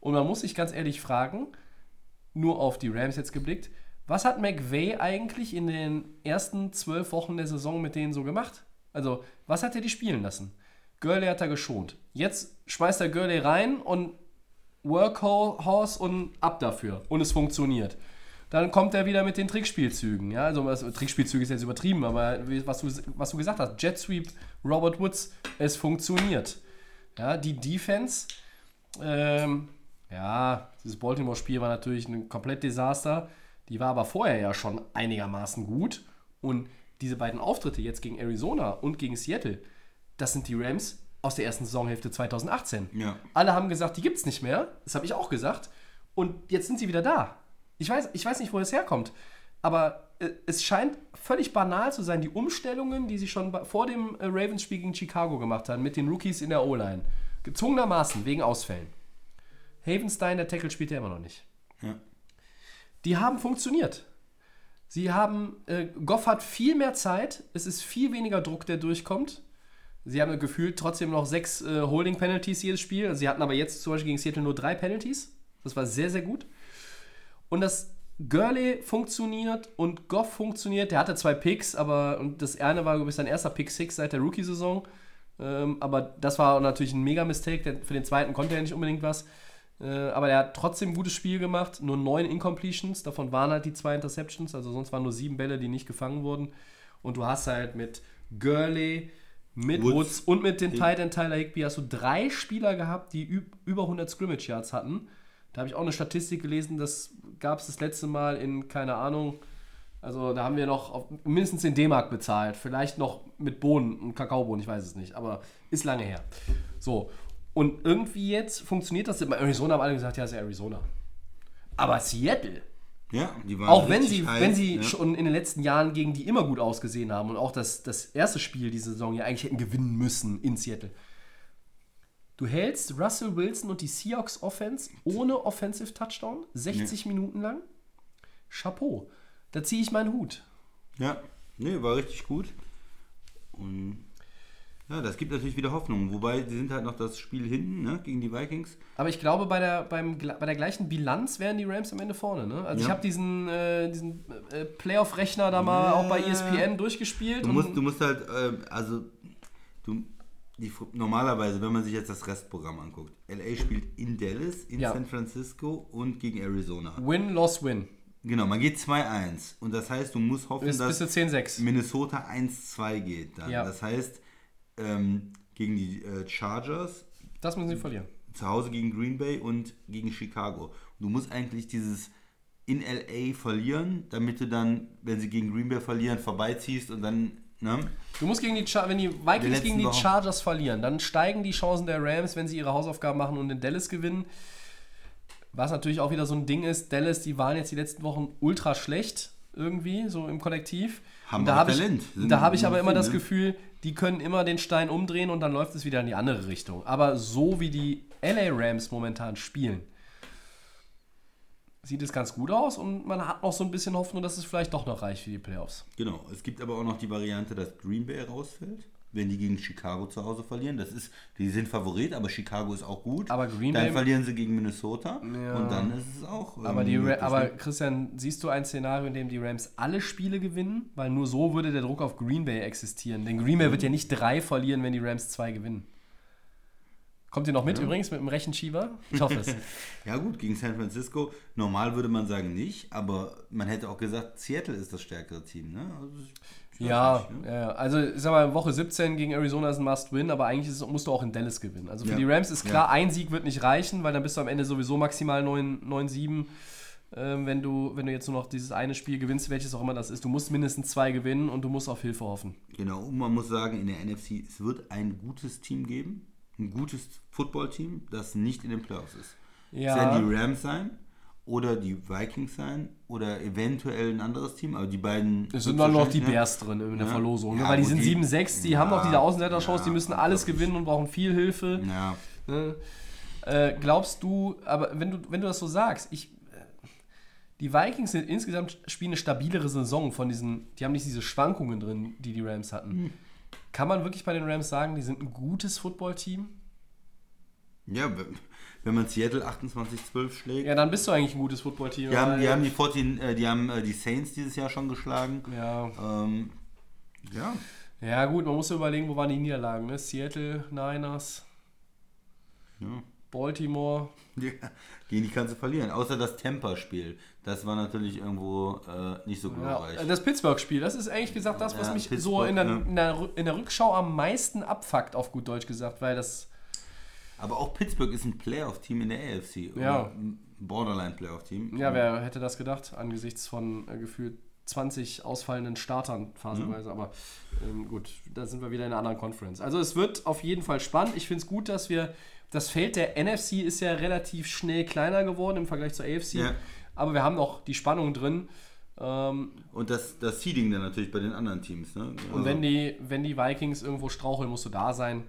A: Und man muss sich ganz ehrlich fragen, nur auf die Rams jetzt geblickt, was hat McVay eigentlich in den ersten zwölf Wochen der Saison mit denen so gemacht? Also, was hat er die spielen lassen? Gurley hat er geschont. Jetzt schmeißt er Gurley rein und Workhorse und ab dafür. Und es funktioniert. Dann kommt er wieder mit den Trickspielzügen. Ja, also Trickspielzüge ist jetzt übertrieben, aber was du, was du gesagt hast, Jet Sweep, Robert Woods, es funktioniert. Ja, die Defense, ähm, ja, dieses Baltimore-Spiel war natürlich ein komplett Desaster. Die war aber vorher ja schon einigermaßen gut. Und diese beiden Auftritte jetzt gegen Arizona und gegen Seattle, das sind die Rams aus der ersten Saisonhälfte 2018.
B: Ja.
A: Alle haben gesagt, die gibt's nicht mehr. Das habe ich auch gesagt. Und jetzt sind sie wieder da. Ich weiß, ich weiß nicht, wo das herkommt. Aber äh, es scheint völlig banal zu sein, die Umstellungen, die sie schon vor dem äh, Ravens-Spiel gegen Chicago gemacht haben, mit den Rookies in der O-Line. Gezwungenermaßen, wegen Ausfällen. Havenstein, der Tackle, spielt ja immer noch nicht.
B: Ja.
A: Die haben funktioniert. Sie haben, äh, Goff hat viel mehr Zeit, es ist viel weniger Druck, der durchkommt. Sie haben gefühlt trotzdem noch sechs äh, Holding-Penalties jedes Spiel. Sie hatten aber jetzt zum Beispiel gegen Seattle nur drei Penalties. Das war sehr, sehr gut. Und das Gurley funktioniert und Goff funktioniert. Der hatte zwei Picks, aber und das eine war, ich, sein erster Pick Six seit der Rookie-Saison. Ähm, aber das war natürlich ein Mega-Mistake. denn Für den zweiten konnte er nicht unbedingt was. Äh, aber er hat trotzdem ein gutes Spiel gemacht. Nur neun Incompletions. Davon waren halt die zwei Interceptions. Also sonst waren nur sieben Bälle, die nicht gefangen wurden. Und du hast halt mit Gurley, mit Woods,
B: Woods.
A: und mit den Tight End Tyler Higby hast du drei Spieler gehabt, die üb über 100 Scrimmage Yards hatten. Da habe ich auch eine Statistik gelesen, das gab es das letzte Mal in, keine Ahnung, also da haben wir noch auf, mindestens in D-Mark bezahlt. Vielleicht noch mit Bohnen und Kakaobohnen, ich weiß es nicht, aber ist lange her. So, und irgendwie jetzt funktioniert das. Bei Arizona haben alle gesagt, ja, ist ja Arizona. Aber Seattle,
B: Ja, die waren
A: auch wenn sie,
B: heiß,
A: wenn sie
B: ja.
A: schon in den letzten Jahren gegen die immer gut ausgesehen haben und auch das, das erste Spiel diese Saison ja eigentlich hätten gewinnen müssen in Seattle. Du hältst Russell Wilson und die Seahawks Offense ohne Offensive Touchdown 60 Minuten lang. Chapeau. Da ziehe ich meinen Hut.
B: Ja, nee, war richtig gut. Und ja, das gibt natürlich wieder Hoffnung. Wobei, sie sind halt noch das Spiel hinten, ne, gegen die Vikings.
A: Aber ich glaube, bei der, beim, bei der gleichen Bilanz wären die Rams am Ende vorne. Ne? Also ich
B: Ja.
A: habe diesen, äh, diesen äh, Playoff-Rechner da mal auch bei ESPN durchgespielt.
B: Du musst, du musst halt, äh, also, du, die, normalerweise, wenn man sich jetzt das Restprogramm anguckt, LA spielt in Dallas, in
A: Ja.
B: San Francisco und gegen Arizona.
A: Win, loss, win.
B: Genau, man geht 2-1. Und das heißt, du musst hoffen,
A: Bis, bis
B: dass
A: 10-6.
B: Minnesota 1-2 geht dann.
A: Ja.
B: Das heißt, ähm, gegen die äh, Chargers,
A: Das müssen sie verlieren.
B: zu Hause gegen Green Bay und gegen Chicago. Und du musst eigentlich dieses in LA verlieren, damit du dann, wenn sie gegen Green Bay verlieren, vorbeiziehst und dann, ne?
A: Du musst gegen die Char wenn die Vikings gegen die
B: Wochen.
A: Chargers verlieren, dann steigen die Chancen der Rams, wenn sie ihre Hausaufgaben machen und in Dallas gewinnen. Was natürlich auch wieder so ein Ding ist, Dallas, die waren jetzt die letzten Wochen ultra schlecht irgendwie, so im Kollektiv.
B: Haben
A: Und da ich,
B: Talent. Sind-
A: da habe ich aber immer das
B: ne?
A: Gefühl, die können immer den Stein umdrehen und dann läuft es wieder in die andere Richtung. Aber so wie die LA Rams momentan spielen, sieht es ganz gut aus und man hat noch so ein bisschen Hoffnung, dass es vielleicht doch noch reicht für die Playoffs.
B: Genau. Es gibt aber auch noch die Variante, dass Green Bay rausfällt. Wenn die gegen Chicago zu Hause verlieren. Das ist, die sind Favorit, aber Chicago ist auch gut.
A: Aber Green
B: dann
A: Bay-
B: verlieren sie gegen Minnesota
A: Ja.
B: und dann ist es auch.
A: Aber, die Ra aber
B: ne?
A: Christian, siehst du ein Szenario, in dem die Rams alle Spiele gewinnen? Weil nur so würde der Druck auf Green Bay existieren. Denn Green Bay wird ja nicht drei verlieren, wenn die Rams zwei gewinnen. Kommt ihr noch mit übrigens mit dem Rechenschieber? Ich hoffe es.
B: Ja gut, gegen San Francisco, normal würde man sagen nicht, aber man hätte auch gesagt, Seattle ist das stärkere Team. Ne? Also,
A: ja,
B: nicht, ne?
A: ja, ja, also ich sag mal, Woche 17 gegen Arizona ist ein Must-Win, aber eigentlich ist, musst du auch in Dallas gewinnen. Also für
B: Ja.
A: die Rams ist
B: Ja.
A: klar, ein Sieg wird nicht reichen, weil dann bist du am Ende sowieso maximal 9 9-7. Ähm, wenn, du, wenn du jetzt nur noch dieses eine Spiel gewinnst, welches auch immer das ist, du musst mindestens zwei gewinnen und du musst auf Hilfe hoffen.
B: Genau, und man muss sagen, in der NFC, es wird ein gutes Team geben, ein gutes Footballteam, das nicht in den Playoffs ist.
A: Ja.
B: Es werden die Rams sein oder die Vikings sein oder eventuell ein anderes Team, aber die beiden.
A: Es sind dann noch die
B: ne?
A: Bears drin in der
B: Ja.
A: Verlosung, ne?
B: Ja,
A: weil die sind
B: die-
A: 7-6, die
B: Ja,
A: haben noch diese Außenseiterchance, die müssen alles gewinnen und brauchen viel Hilfe.
B: Ja,
A: Ne? Äh, glaubst du, aber wenn du, wenn du das so sagst, ich, äh, die Vikings sind insgesamt spielen eine stabilere Saison von diesen, die haben nicht diese Schwankungen drin, die die Rams hatten.
B: Hm.
A: Kann man wirklich bei den Rams sagen, die sind ein gutes Footballteam?
B: ja wenn- man Seattle 28-12 schlägt.
A: Ja, dann bist du eigentlich ein gutes Footballteam.
B: Die haben, die haben die 14, äh, die haben äh, die Saints dieses Jahr schon geschlagen.
A: ja.
B: Ähm, ja,
A: ja, gut, man muss überlegen, wo waren die Niederlagen, ne? Seattle, Niners,
B: ja.
A: Baltimore.
B: Ja, gegen die kannst du verlieren. Außer das Tampa-Spiel. Das war natürlich irgendwo äh, nicht so
A: Ja,
B: glorreich.
A: das Pittsburgh-Spiel, das ist ehrlich gesagt das, was
B: Ja,
A: mich so
B: Pittsburgh,
A: in der,
B: ja.
A: in, der, Rü- in der Rückschau am meisten abfuckt, auf gut Deutsch gesagt, weil das.
B: Aber auch Pittsburgh ist ein Playoff-Team in der AFC.
A: Ja.
B: Borderline-Playoff-Team.
A: Ja, wer hätte das gedacht, angesichts von äh, gefühlt 20 ausfallenden Startern phasenweise, aber ähm, gut, da sind wir wieder in einer anderen Conference. Also es wird auf jeden Fall spannend. Ich finde es gut, dass wir, das Feld der NFC ist ja relativ schnell kleiner geworden im Vergleich zur AFC,
B: Ja.
A: aber wir haben noch die Spannung drin. Ähm,
B: Und das, das Seeding dann natürlich bei den anderen Teams. Ne?
A: Und
B: Also,
A: wenn die, wenn die Vikings irgendwo straucheln, musst du da sein.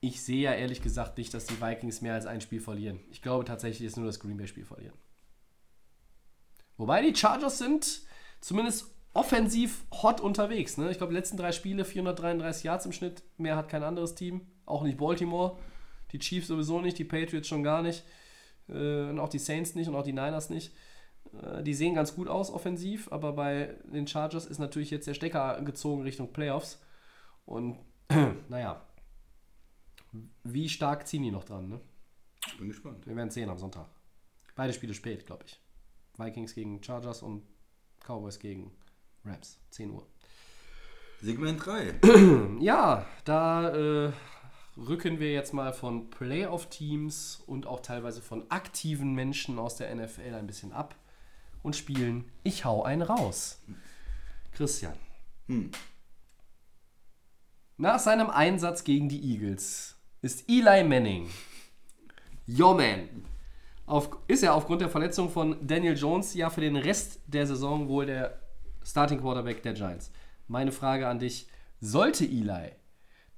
A: Ich sehe ja ehrlich gesagt nicht, dass die Vikings mehr als ein Spiel verlieren. Ich glaube tatsächlich, dass nur das Green Bay-Spiel verlieren. Wobei die Chargers sind zumindest offensiv hot unterwegs. Ne? Ich glaube, letzten drei Spiele 433 Yards im Schnitt. Mehr hat kein anderes Team. Auch nicht Baltimore. Die Chiefs sowieso nicht, die Patriots schon gar nicht. Äh, und auch die Saints nicht und auch die Niners nicht. Äh, die sehen ganz gut aus offensiv, aber bei den Chargers ist natürlich jetzt der Stecker gezogen Richtung Playoffs. Und naja, wie stark ziehen die noch dran? Ne?
B: ich bin gespannt.
A: Wir werden sehen am Sonntag. Beide Spiele spät, glaube ich. Vikings gegen Chargers und Cowboys gegen Rams. 10 Uhr.
B: Segment 3.
A: Ja, da äh, rücken wir jetzt mal von Playoff-Teams und auch teilweise von aktiven Menschen aus der NFL ein bisschen ab und spielen Ich hau einen raus. Christian. Nach seinem Einsatz gegen die Eagles ist Eli Manning, your man, auf, ist er aufgrund der Verletzung von Daniel Jones ja für den Rest der Saison wohl der Starting Quarterback der Giants. Meine Frage an dich, sollte Eli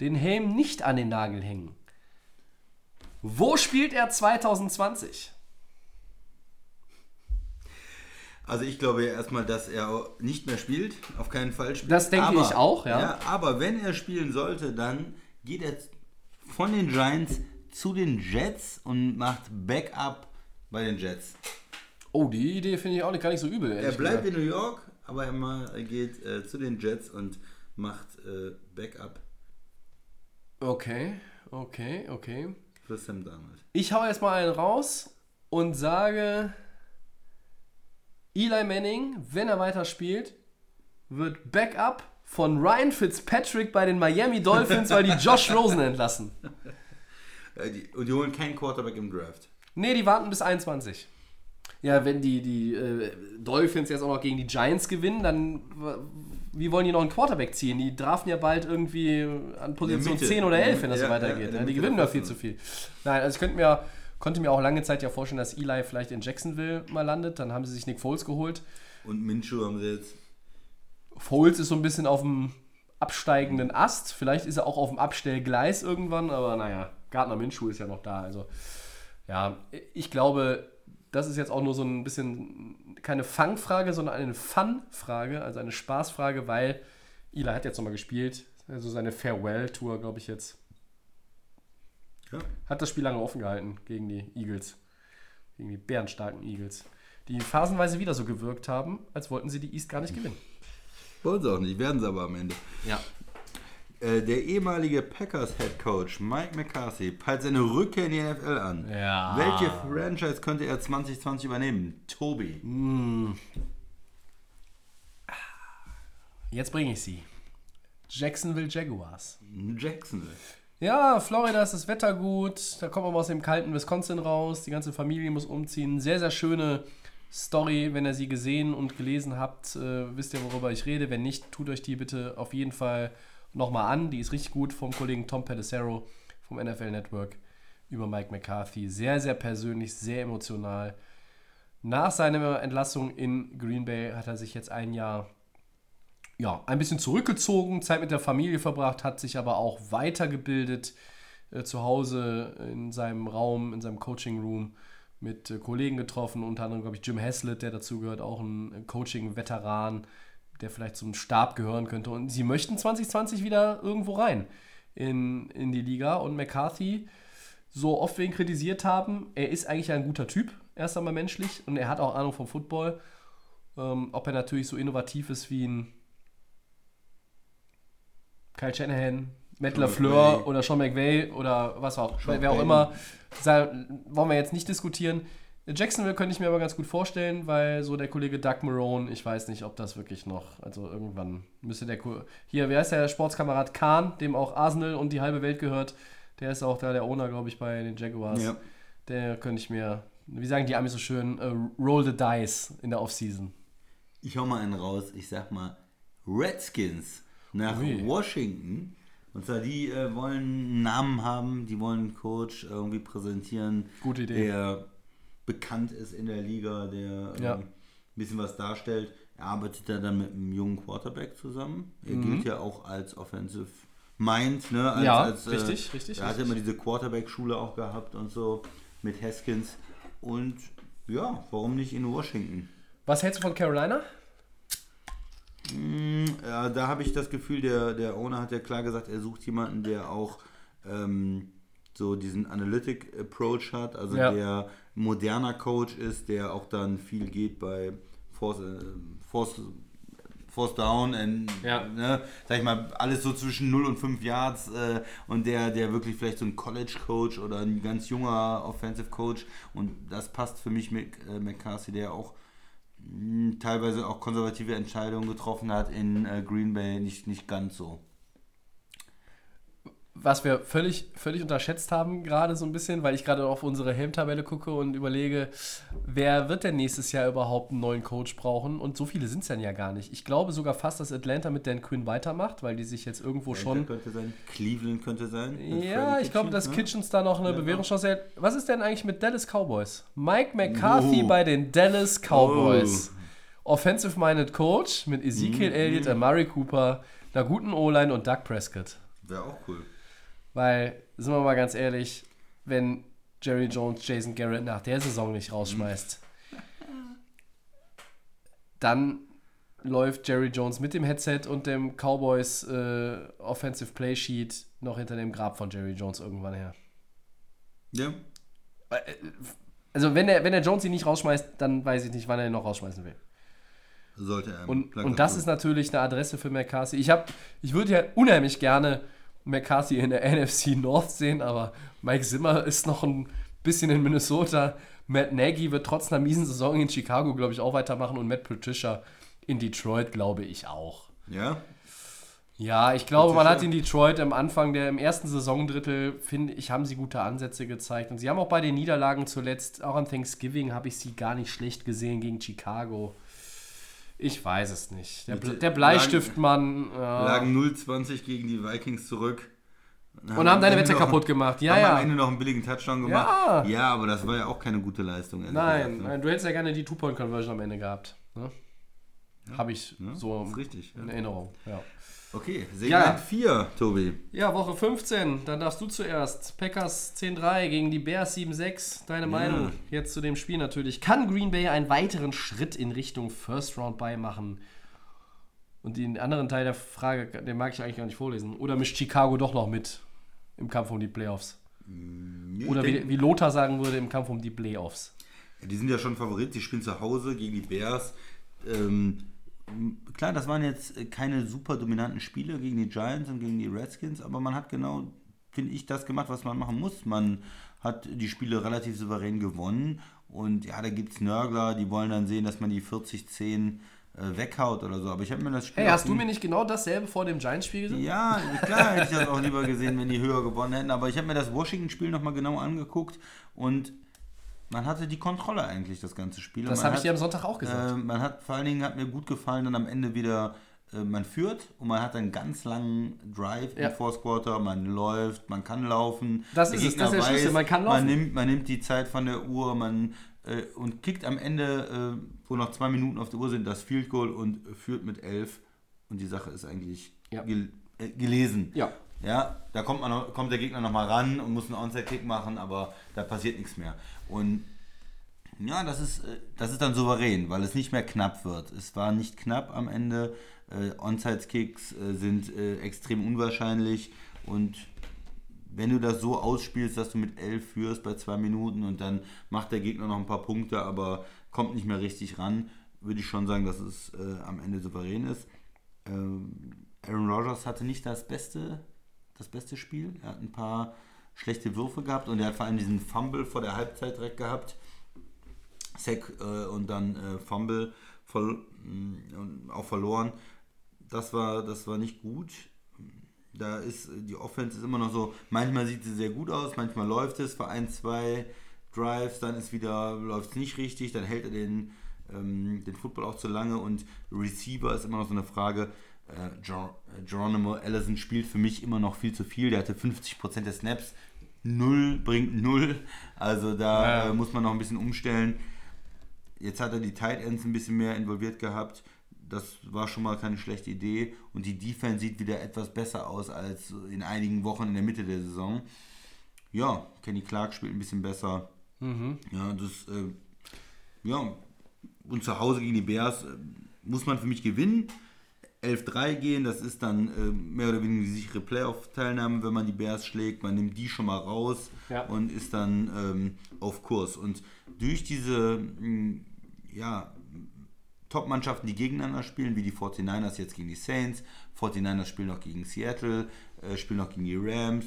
A: den Helm nicht an den Nagel hängen, wo spielt er 2020?
B: Also ich glaube ja erstmal, dass er nicht mehr spielt, auf keinen Fall spielt.
A: Das denke ich auch, ja.
B: Aber wenn er spielen sollte, dann geht er von den Giants zu den Jets und macht Backup bei den Jets.
A: Oh, die Idee finde ich auch nicht, gar nicht so übel.
B: Er bleibt
A: gesagt.
B: in New York, aber er, mal, er geht äh, zu den Jets und macht äh, Backup
A: Okay, okay, okay.
B: für Sam Darnold.
A: Ich hau jetzt mal einen raus und sage, Eli Manning, wenn er weiterspielt, wird Backup von Ryan Fitzpatrick bei den Miami Dolphins, weil die Josh Rosen entlassen.
B: Äh, die, und die holen keinen Quarterback im Draft.
A: Nee, die warten bis 21. Ja, wenn die, die äh, Dolphins jetzt auch noch gegen die Giants gewinnen, dann wie wollen die noch einen Quarterback ziehen? Die draften ja bald irgendwie an Position
B: Mitte.
A: 10 oder 11, wenn das
B: Ja,
A: so weitergeht. Ja, die
B: Mitte
A: gewinnen doch viel zu viel. Nein, also ich könnte mir, konnte mir auch lange Zeit ja vorstellen, dass Eli vielleicht in Jacksonville mal landet. Dann haben sie sich Nick Foles geholt.
B: Und Minshew haben sie jetzt.
A: Foles ist so ein bisschen auf dem absteigenden Ast. Vielleicht ist er auch auf dem Abstellgleis irgendwann, aber naja, Gardner Minshew ist ja noch da. Also ja, ich glaube, das ist jetzt auch nur so ein bisschen keine Fangfrage, sondern eine Fun-Frage, also eine Spaßfrage, weil Eli hat jetzt nochmal gespielt. Also seine Farewell-Tour, glaube ich, jetzt.
B: Ja.
A: Hat das Spiel lange offen gehalten gegen die Eagles. Gegen die bärenstarken Eagles. Die phasenweise wieder so gewirkt haben, als wollten sie die East gar nicht gewinnen.
B: Wollen sie auch nicht, werden sie aber am Ende.
A: Ja.
B: Äh, der ehemalige Packers Head Coach Mike McCarthy peilt seine Rückkehr in die NFL an.
A: Ja.
B: Welche Franchise könnte er 2020 übernehmen? Tobi.
A: Jetzt bringe ich sie. Jacksonville Jaguars.
B: Jacksonville.
A: Ja, Florida ist das Wetter gut. Da kommt man aus dem kalten Wisconsin raus. Die ganze Familie muss umziehen. Sehr, sehr schöne Story. Wenn ihr sie gesehen und gelesen habt, äh, wisst ihr, worüber ich rede. Wenn nicht, tut euch die bitte auf jeden Fall nochmal an. Die ist richtig gut vom Kollegen Tom Pelissero vom NFL Network über Mike McCarthy. Sehr, sehr persönlich, sehr emotional. Nach seiner Entlassung in Green Bay hat er sich jetzt ein Jahr ja, ein bisschen zurückgezogen, Zeit mit der Familie verbracht, hat sich aber auch weitergebildet äh, zu Hause in seinem Raum, in seinem Coaching-Room mit äh, Kollegen getroffen, unter anderem, glaube ich, Jim Haslett, der dazu gehört, auch ein äh, Coaching-Veteran, der vielleicht zum Stab gehören könnte. Und sie möchten 2020 wieder irgendwo rein in, in die Liga. Und McCarthy, so oft wir ihn kritisiert haben, er ist eigentlich ein guter Typ, erst einmal menschlich, und er hat auch Ahnung vom Football. Ähm, ob er natürlich so innovativ ist wie ein Kyle Shanahan, Matt LaFleur oder Sean McVay oder was auch,
B: Sean
A: wer auch
B: Payton.
A: immer, wollen wir jetzt nicht diskutieren. Jacksonville könnte ich mir aber ganz gut vorstellen, weil so der Kollege Doug Marone, ich weiß nicht, ob das wirklich noch, also irgendwann müsste der, hier, wer ist der Sportskamerad Kahn, dem auch Arsenal und die halbe Welt gehört, der ist auch da der Owner, glaube ich, bei den Jaguars.
B: Ja.
A: Der könnte ich mir, wie sagen die Amis so schön, äh, roll the dice in der Offseason.
B: Ich hau mal einen raus. Ich sag mal Redskins nach
A: Ui.
B: Washington. Und zwar, die äh, wollen einen Namen haben, die wollen einen Coach irgendwie präsentieren,
A: Gute Idee.
B: der bekannt ist in der Liga, der
A: Ja.
B: ähm, ein bisschen was darstellt. Er arbeitet da dann mit einem jungen Quarterback zusammen. Er
A: Mhm.
B: gilt ja auch als Offensive Mind, ne? Als,
A: Ja,
B: als,
A: richtig, richtig,
B: Er hat immer diese Quarterback-Schule auch gehabt und so mit Haskins. Und ja, warum nicht in Washington?
A: Was hältst du von Carolina?
B: Ja, da habe ich das Gefühl, der, der Owner hat ja klar gesagt, er sucht jemanden, der auch ähm, so diesen Analytic-Approach hat, also
A: Ja.
B: der moderner Coach ist, der auch dann viel geht bei Force, äh, Force, Force Down, and,
A: Ja.
B: ne, sag ich mal, alles so zwischen 0 und 5 Yards äh, und der, der wirklich vielleicht so ein College-Coach oder ein ganz junger Offensive Coach und das passt für mich mit äh, McCarthy, der auch teilweise auch konservative Entscheidungen getroffen hat in äh, Green Bay, nicht, nicht ganz so.
A: Was wir völlig, völlig unterschätzt haben, gerade so ein bisschen, weil ich gerade auf unsere Helmtabelle gucke und überlege, wer wird denn nächstes Jahr überhaupt einen neuen Coach brauchen? Und so viele sind es dann ja gar nicht. Ich glaube sogar fast, dass Atlanta mit Dan Quinn weitermacht, weil die sich jetzt irgendwo schon.
B: könnte sein. Cleveland könnte sein.
A: Ja, ich glaube, dass
B: ne?
A: Kitchens da noch eine
B: Ja.
A: Bewährungschance hat. Was ist denn eigentlich mit Dallas Cowboys? Mike McCarthy
B: Oh.
A: bei den Dallas Cowboys. Offensive-minded Coach mit Ezekiel
B: Mhm.
A: Elliott, Amari Cooper, einer guten O-Line und Doug Prescott.
B: Wäre auch cool.
A: Weil, sind wir mal ganz ehrlich, wenn Jerry Jones Jason Garrett nach der Saison nicht rausschmeißt, dann läuft Jerry Jones mit dem Headset und dem Cowboys äh, Offensive Play Sheet noch hinter dem Grab von Jerry Jones irgendwann her.
B: Ja.
A: Also wenn der, wenn der Jones ihn nicht rausschmeißt, dann weiß ich nicht, wann er ihn noch rausschmeißen will.
B: Sollte er.
A: Und, und das ist natürlich eine Adresse für McCarthy. Ich, hab, ich würde ja unheimlich gerne McCarthy in der NFC North sehen, aber Mike Zimmer ist noch ein bisschen in Minnesota. Matt Nagy wird trotz einer miesen Saison in Chicago, glaube ich, auch weitermachen und Matt Patricia in Detroit, glaube ich, auch.
B: Ja.
A: Ja, ich glaube, man hat in Detroit am Anfang der im ersten Saisondrittel, finde ich, haben sie gute Ansätze gezeigt. Und sie haben auch bei den Niederlagen zuletzt, auch an Thanksgiving, habe ich sie gar nicht schlecht gesehen gegen Chicago. Ich weiß es nicht. Der, Ble- der Bleistiftmann. Ja.
B: Lagen 0-20 gegen die Vikings zurück.
A: Und haben deine Wette kaputt gemacht. Ja,
B: haben
A: ja.
B: am Ende noch einen billigen Touchdown gemacht.
A: Ja.
B: ja, aber das war ja auch keine gute Leistung.
A: Nein,
B: gesagt, ne?
A: nein, du hättest ja gerne die Two-Point-Conversion am Ende gehabt. Ne? Habe ich
B: Ja,
A: so
B: richtig.
A: in Erinnerung. Ja.
B: Okay,
A: Ja.
B: Segment 4, Tobi.
A: ja, Woche 15, dann darfst du zuerst. Packers 10-3 gegen die Bears 7-6. Deine Meinung jetzt zu dem Spiel natürlich. Kann Green Bay einen weiteren Schritt in Richtung First Round beimachen? Und den anderen Teil der Frage, den mag ich eigentlich gar nicht vorlesen. Oder mischt Chicago doch noch mit im Kampf um die Playoffs? Oder
B: ich
A: wie,
B: denk-
A: wie Lothar sagen würde, im Kampf um die Playoffs.
B: Ja, Die sind ja schon Favorit, die spielen zu Hause gegen die Bears. Ähm, klar, das waren jetzt äh, keine super dominanten Spiele gegen die Giants und gegen die Redskins, aber man hat genau, finde ich, das gemacht, was man machen muss. Man hat die Spiele relativ souverän gewonnen und ja, da gibt es Nörgler, die wollen dann sehen, dass man die 40-10 äh, weghaut oder so. Aber ich habe mir das Spiel.
A: Hey, hast du mir nicht genau dasselbe vor dem Giants-Spiel gesagt?
B: ja, klar hätte ich das auch lieber gesehen, wenn die höher gewonnen hätten. Aber ich habe mir das Washington-Spiel nochmal genau angeguckt und man hatte die Kontrolle eigentlich, das ganze Spiel.
A: Das
B: Und
A: habe ich dir am Sonntag auch gesagt.
B: Äh, man hat vor allen Dingen hat mir gut gefallen, dann am Ende wieder, äh, man führt und man hat einen ganz langen Drive
A: Ja.
B: im Fourth Quarter, man läuft, man kann laufen.
A: Das
B: Der
A: ist es,
B: Gegner
A: das ist der Schlüssel, man kann laufen.
B: Man nimmt, man nimmt die Zeit von der Uhr, man äh, und kickt am Ende, äh, wo noch zwei Minuten auf der Uhr sind, das Field Goal und führt mit elf. Und die Sache ist eigentlich
A: Ja.
B: gel äh, gelesen.
A: Ja.
B: Ja, da kommt, man kommt der Gegner nochmal ran und muss einen Onside-Kick machen, aber da passiert nichts mehr. Und ja, das ist, äh, das ist dann souverän, weil es nicht mehr knapp wird. Es war nicht knapp am Ende. Äh, Onside-Kicks äh, sind äh, extrem unwahrscheinlich und wenn du das so ausspielst, dass du mit 11 führst bei zwei Minuten und dann macht der Gegner noch ein paar Punkte, aber kommt nicht mehr richtig ran, würde ich schon sagen, dass es äh, am Ende souverän ist. Ähm, Aaron Rodgers hatte nicht das beste, das beste Spiel. Er hat ein paar schlechte Würfe gehabt und er hat vor allem diesen Fumble vor der Halbzeit direkt gehabt. Sack äh, und dann äh, Fumble voll, mh, und auch verloren. Das war, das war nicht gut. Da ist äh, die Offense ist immer noch so, manchmal sieht sie sehr gut aus, manchmal läuft es für ein, zwei Drives, dann ist wieder, läuft es nicht richtig, dann hält er den, ähm, den Football auch zu lange und Receiver ist immer noch so eine Frage. Äh, Ger äh, Geronimo Allison spielt für mich immer noch viel zu viel, der hatte 50% der Snaps, null bringt null, also da
A: Ja.
B: äh, muss man noch ein bisschen umstellen. Jetzt hat er die Tight Ends ein bisschen mehr involviert gehabt. Das war schon mal keine schlechte Idee. Und die Defense sieht wieder etwas besser aus als in einigen Wochen in der Mitte der Saison. Ja, Kenny Clark spielt ein bisschen besser. Ja, das, äh, ja, und zu Hause gegen die Bears äh, muss man für mich gewinnen. 11-3 gehen, das ist dann äh, mehr oder weniger die sichere Playoff-Teilnahme, wenn man die Bears schlägt. Man nimmt die schon mal raus
A: Ja.
B: und ist dann ähm, auf Kurs. Und durch diese mh, ja, Top-Mannschaften, die gegeneinander spielen, wie die 49ers jetzt gegen die Saints, 49ers spielen noch gegen Seattle, äh, spielen noch gegen die Rams,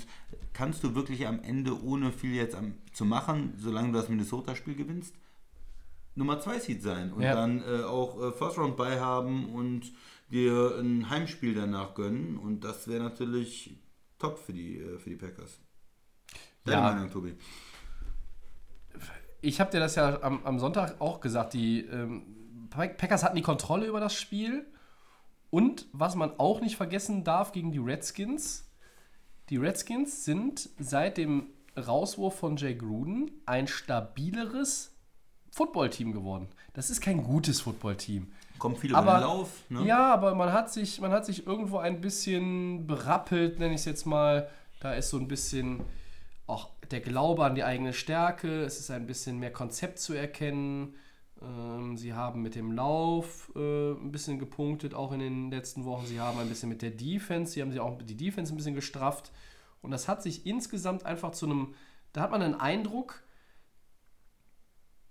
B: kannst du wirklich am Ende, ohne viel jetzt am, zu machen, solange du das Minnesota-Spiel gewinnst, Nummer 2 Seed sein und
A: Ja.
B: dann äh, auch äh, First Round bei haben und dir ein Heimspiel danach gönnen und das wäre natürlich top für die, äh, für die Packers. Deine
A: Ja.
B: Meinung, Tobi?
A: Ich habe dir das ja am, am Sonntag auch gesagt. Die ähm, Pack- Packers hatten die Kontrolle über das Spiel. Und was man auch nicht vergessen darf gegen die Redskins, die Redskins sind seit dem Rauswurf von Jay Gruden ein stabileres Footballteam geworden. Das ist kein gutes Footballteam.
B: Kommt viel über
A: Aber-
B: den Lauf. Ne?
A: Ja, aber man hat sich, man hat sich irgendwo ein bisschen berappelt, nenne ich es jetzt mal. Da ist so ein bisschen auch der Glaube an die eigene Stärke. Es ist ein bisschen mehr Konzept zu erkennen. Ähm, sie haben mit dem Lauf äh, ein bisschen gepunktet, auch in den letzten Wochen. Sie haben ein bisschen mit der Defense, sie haben sie auch die Defense ein bisschen gestrafft. Und das hat sich insgesamt einfach zu einem, da hat man den Eindruck,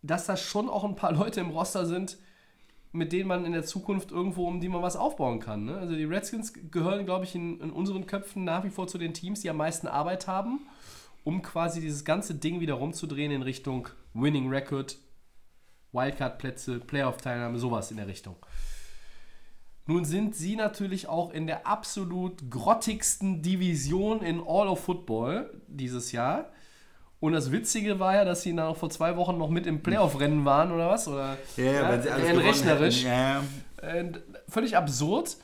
A: dass da schon auch ein paar Leute im Roster sind, mit denen man in der Zukunft irgendwo, um die man was aufbauen kann. Ne? Also die Redskins gehören, glaube ich, in, in unseren Köpfen nach wie vor zu den Teams, die am meisten Arbeit haben, um quasi dieses ganze Ding wieder rumzudrehen in Richtung Winning Record, Wildcard-Plätze, Playoff-Teilnahme, sowas in der Richtung. Nun sind sie natürlich auch in der absolut grottigsten Division in All of Football dieses Jahr. Und das Witzige war ja, dass sie noch vor zwei Wochen noch mit im Playoff-Rennen waren oder was? Oder,
B: Ja, ja, wenn sie alles
A: rein rechnerisch.
B: ja.
A: Völlig absurd.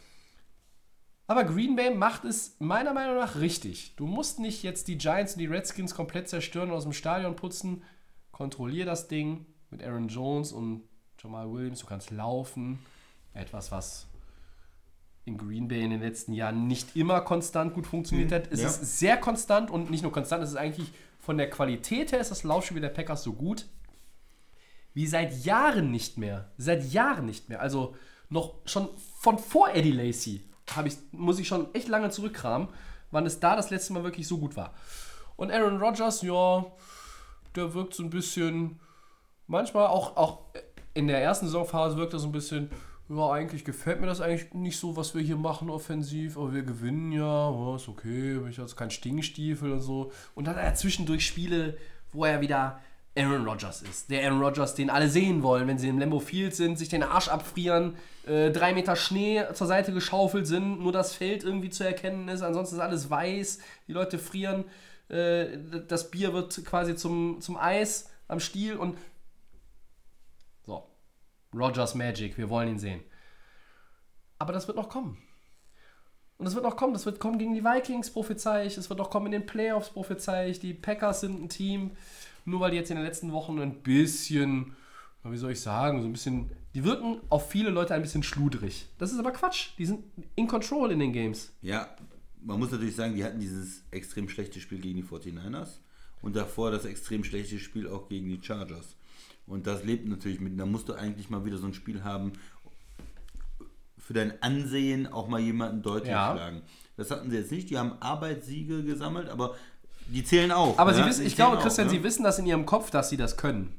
A: Aber Green Bay macht es meiner Meinung nach richtig. Du musst nicht jetzt die Giants und die Redskins komplett zerstören und aus dem Stadion putzen. Kontrollier das Ding mit Aaron Jones und Jamal Williams. Du kannst laufen. Etwas, was in Green Bay in den letzten Jahren nicht immer konstant gut funktioniert hat. Es
B: ja.
A: ist sehr konstant und nicht nur konstant, es ist eigentlich von der Qualität her ist das Laufspiel der Packers so gut wie seit Jahren nicht mehr. Seit Jahren nicht mehr. Also noch schon von vor Eddie habe ich, muss ich schon echt lange zurückkramen, wann es da das letzte Mal wirklich so gut war. Und Aaron Rodgers, ja, der wirkt so ein bisschen, manchmal auch, auch in der ersten Saisonphase wirkt er so ein bisschen, ja, eigentlich gefällt mir das eigentlich nicht so, was wir hier machen offensiv, aber wir gewinnen ja, ja ist okay, ich jetzt kein Stingstiefel und so. Und dann hat er zwischendurch Spiele, wo er wieder Aaron Rodgers ist. Der Aaron Rodgers, den alle sehen wollen, wenn sie im Lambo Field sind, sich den Arsch abfrieren, äh, drei Meter Schnee zur Seite geschaufelt sind, nur das Feld irgendwie zu erkennen ist, ansonsten ist alles weiß, die Leute frieren, äh, das Bier wird quasi zum, zum Eis am Stiel und. Rogers Magic, wir wollen ihn sehen. Aber das wird noch kommen. Und das wird noch kommen. Das wird kommen gegen die Vikings, prophezei ich. Es wird noch kommen in den Playoffs, prophezei ich. Die Packers sind ein Team. Nur weil die jetzt in den letzten Wochen ein bisschen, wie soll ich sagen, so ein bisschen. Die wirken auf viele Leute ein bisschen schludrig. Das ist aber Quatsch. Die sind in control in den Games.
B: Ja, man muss natürlich sagen, die hatten dieses extrem schlechte Spiel gegen die 49ers und davor das extrem schlechte Spiel auch gegen die Chargers. Und das lebt natürlich mit. Da musst du eigentlich mal wieder so ein Spiel haben, für dein Ansehen auch mal jemanden deutlich
A: Ja.
B: schlagen. Das hatten sie jetzt nicht. Die haben Arbeitssiege gesammelt, aber die zählen auch.
A: Aber sie
B: ja?
A: wissen, ich glaube,
B: auch,
A: Christian,
B: ne?
A: sie wissen das in ihrem Kopf, dass sie das können.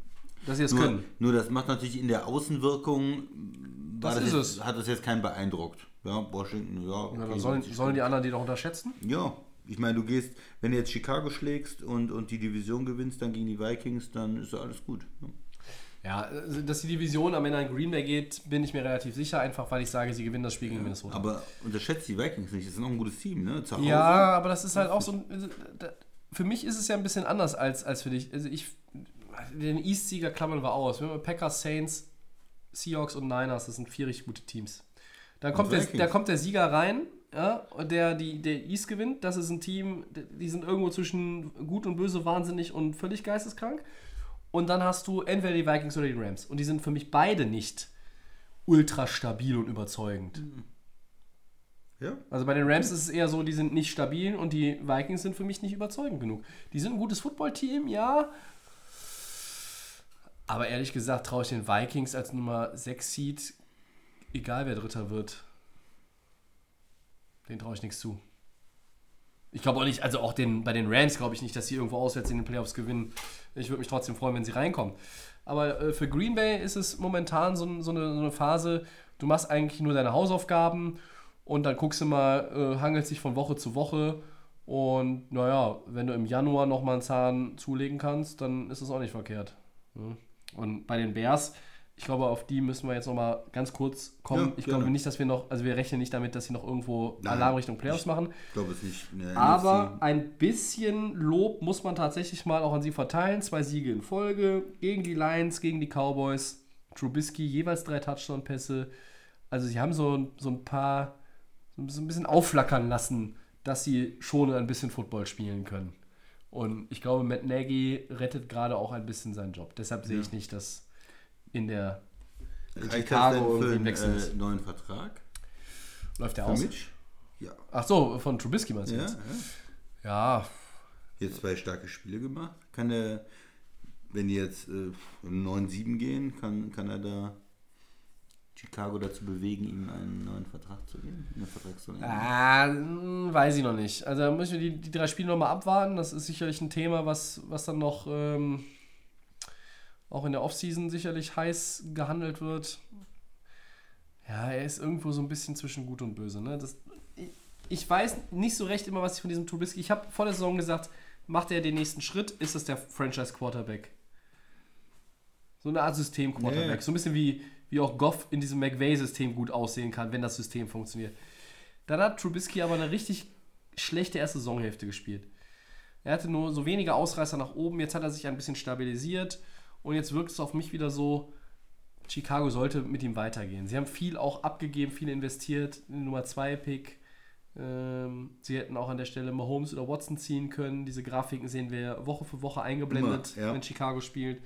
A: Dass sie das
B: Nur,
A: können.
B: nur das macht natürlich in der Außenwirkung,
A: Das
B: das
A: ist
B: jetzt,
A: es.
B: hat das jetzt keinen beeindruckt. Ja, Washington, ja.
A: Ja,
B: okay,
A: dann sollen,
B: 90
A: sollen die anderen die doch unterschätzen?
B: Ja, ich meine, du gehst, wenn du jetzt Chicago schlägst und, und die Division gewinnst, dann gegen die Vikings, dann ist ja alles gut. ne?
A: Ja, äh, dass die Division am Ende an Green Bay geht, bin ich mir relativ sicher, einfach weil ich sage, sie gewinnen das Spiel gegen Minnesota.
B: Aber unterschätzt die Vikings nicht, das ist noch ein gutes Team, ne? Zu Hause.
A: Ja, aber das ist halt auch so. ein- also, da- Für mich ist es ja ein bisschen anders als, als für dich. Also ich, den East-Sieger klammern wir aus. Wir haben Packers, Saints, Seahawks und Niners. Das sind vier richtig gute Teams. Dann kommt, der, da kommt der Sieger rein, ja, der die der East gewinnt. Das ist ein Team, die sind irgendwo zwischen gut und böse, wahnsinnig und völlig geisteskrank. Und dann hast du entweder die Vikings oder die Rams. Und die sind für mich beide nicht ultra stabil und überzeugend.
B: Ja?
A: Also bei den Rams ist es eher so, die sind nicht stabil und die Vikings sind für mich nicht überzeugend genug. Die sind ein gutes Footballteam, ja. Aber ehrlich gesagt traue ich den Vikings als Nummer 6 Seed, egal wer Dritter wird, den traue ich nichts zu. Ich glaube auch nicht, also auch den, bei den Rams glaube ich nicht, dass sie irgendwo auswärts in den Playoffs gewinnen. Ich würde mich trotzdem freuen, wenn sie reinkommen. Aber äh, für Green Bay ist es momentan so, so, eine, so eine Phase, du machst eigentlich nur deine Hausaufgaben und dann guckst du mal, äh, hangelt sich von Woche zu Woche. Und naja, wenn du im Januar nochmal einen Zahn zulegen kannst, dann ist das auch nicht verkehrt. Ja. Und bei den Bears, ich glaube, auf die müssen wir jetzt nochmal ganz kurz kommen.
B: Ja,
A: ich
B: gerne.
A: glaube nicht, dass wir noch, also wir rechnen nicht damit, dass sie noch irgendwo
B: Nein.
A: Alarm Richtung Playoffs machen.
B: Ich glaube es nicht. der
A: Aber
B: NFC.
A: ein bisschen Lob muss man tatsächlich mal auch an sie verteilen. Zwei Siege in Folge gegen die Lions, gegen die Cowboys. Trubisky jeweils drei Touchdown-Pässe. Also sie haben so, so ein paar, so ein bisschen aufflackern lassen, dass sie schon ein bisschen Football spielen können. Und ich glaube, Matt Nagy rettet gerade auch ein bisschen seinen Job. Deshalb sehe ich nicht, dass in der in
B: Reicht das
A: Chicago
B: denn für einen äh, neuen Vertrag?
A: Läuft der
B: Für
A: aus?
B: Mitch? Ja.
A: Ach so, von Trubisky meinst du
B: Ja,
A: jetzt?
B: ja.
A: Ja,
B: Jetzt zwei starke Spiele gemacht. Kann er, wenn die jetzt äh, 9-7 gehen, kann, kann er da Chicago dazu bewegen, ihm einen neuen Vertrag zu geben? Eine Vertragsverlängerung?
A: Ah, hm, weiß ich noch nicht. Also da müssen wir die, die drei Spiele nochmal abwarten. Das ist sicherlich ein Thema, was, was dann noch ähm, auch in der Offseason sicherlich heiß gehandelt wird. Ja, er ist irgendwo so ein bisschen zwischen Gut und Böse. Ne? Das, ich, weiß nicht so recht immer, was ich von diesem Trubisky... Ich habe vor der Saison gesagt, macht er den nächsten Schritt? Ist das der Franchise-Quarterback? So eine Art System-Quarterback.
B: Ja, ja.
A: So ein bisschen wie, wie auch Goff in diesem McVay-System gut aussehen kann, wenn das System funktioniert. Dann hat Trubisky aber eine richtig schlechte erste Saisonhälfte gespielt. Er hatte nur so wenige Ausreißer nach oben, jetzt hat er sich ein bisschen stabilisiert und jetzt wirkt es auf mich wieder so, Chicago sollte mit ihm weitergehen. Sie haben viel auch abgegeben, viel investiert, in den Nummer 2 Pick. Ähm, sie hätten auch an der Stelle Mahomes oder Watson ziehen können. Diese Grafiken sehen wir Woche für Woche eingeblendet,
B: Immer, ja.
A: wenn Chicago spielt.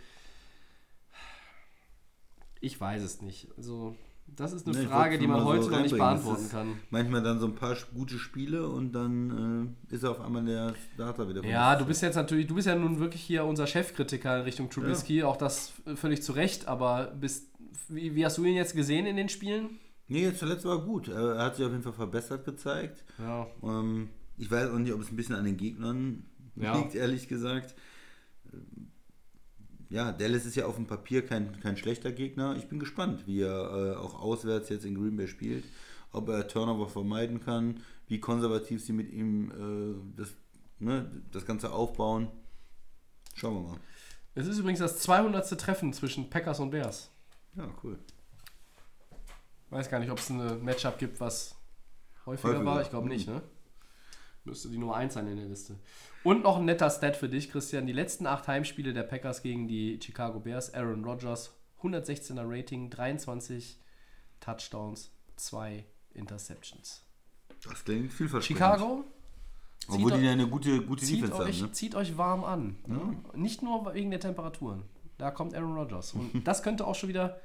A: Ich weiß es nicht. Also, das ist eine
B: Ne, ich
A: Frage, die man heute
B: so
A: noch nicht beantworten kann.
B: Manchmal dann so ein paar gute Spiele und dann äh, ist er auf einmal der Starter wieder.
A: Ja, du bist jetzt natürlich, du bist ja nun wirklich hier unser Chefkritiker in Richtung Trubisky, auch das völlig zu Recht, aber bist, wie, wie hast du ihn jetzt gesehen in den Spielen?
B: Nee, jetzt zuletzt war er gut. Er hat sich auf jeden Fall verbessert gezeigt.
A: Ja.
B: Ähm, ich weiß auch nicht, ob es ein bisschen an den Gegnern
A: Ja.
B: liegt, ehrlich gesagt. Ja, Dallas ist ja auf dem Papier kein, kein schlechter Gegner. Ich bin gespannt, wie er äh, auch auswärts jetzt in Green Bay spielt. Ob er Turnover vermeiden kann, wie konservativ sie mit ihm äh, das, ne, das Ganze aufbauen. Schauen wir mal.
A: Es ist übrigens das 200. Treffen zwischen Packers und Bears.
B: Ja, cool.
A: Weiß gar nicht, ob es ein Matchup gibt, was häufiger,
B: Häufiger.
A: war. Ich glaube nicht, ne? Müsste die Nummer 1 sein in der Liste. Und noch ein netter Stat für dich, Christian. Die letzten acht Heimspiele der Packers gegen die Chicago Bears. Aaron Rodgers, 116er Rating, 23 Touchdowns, 2 Interceptions.
B: Das klingt vielversprechend.
A: Chicago,
B: Obwohl die ja eine gute, gute
A: zieht
B: Defense
A: euch,
B: haben. Ne?
A: zieht euch warm an. Ne? Nicht nur wegen der Temperaturen. Da kommt Aaron Rodgers. Und das könnte auch schon wieder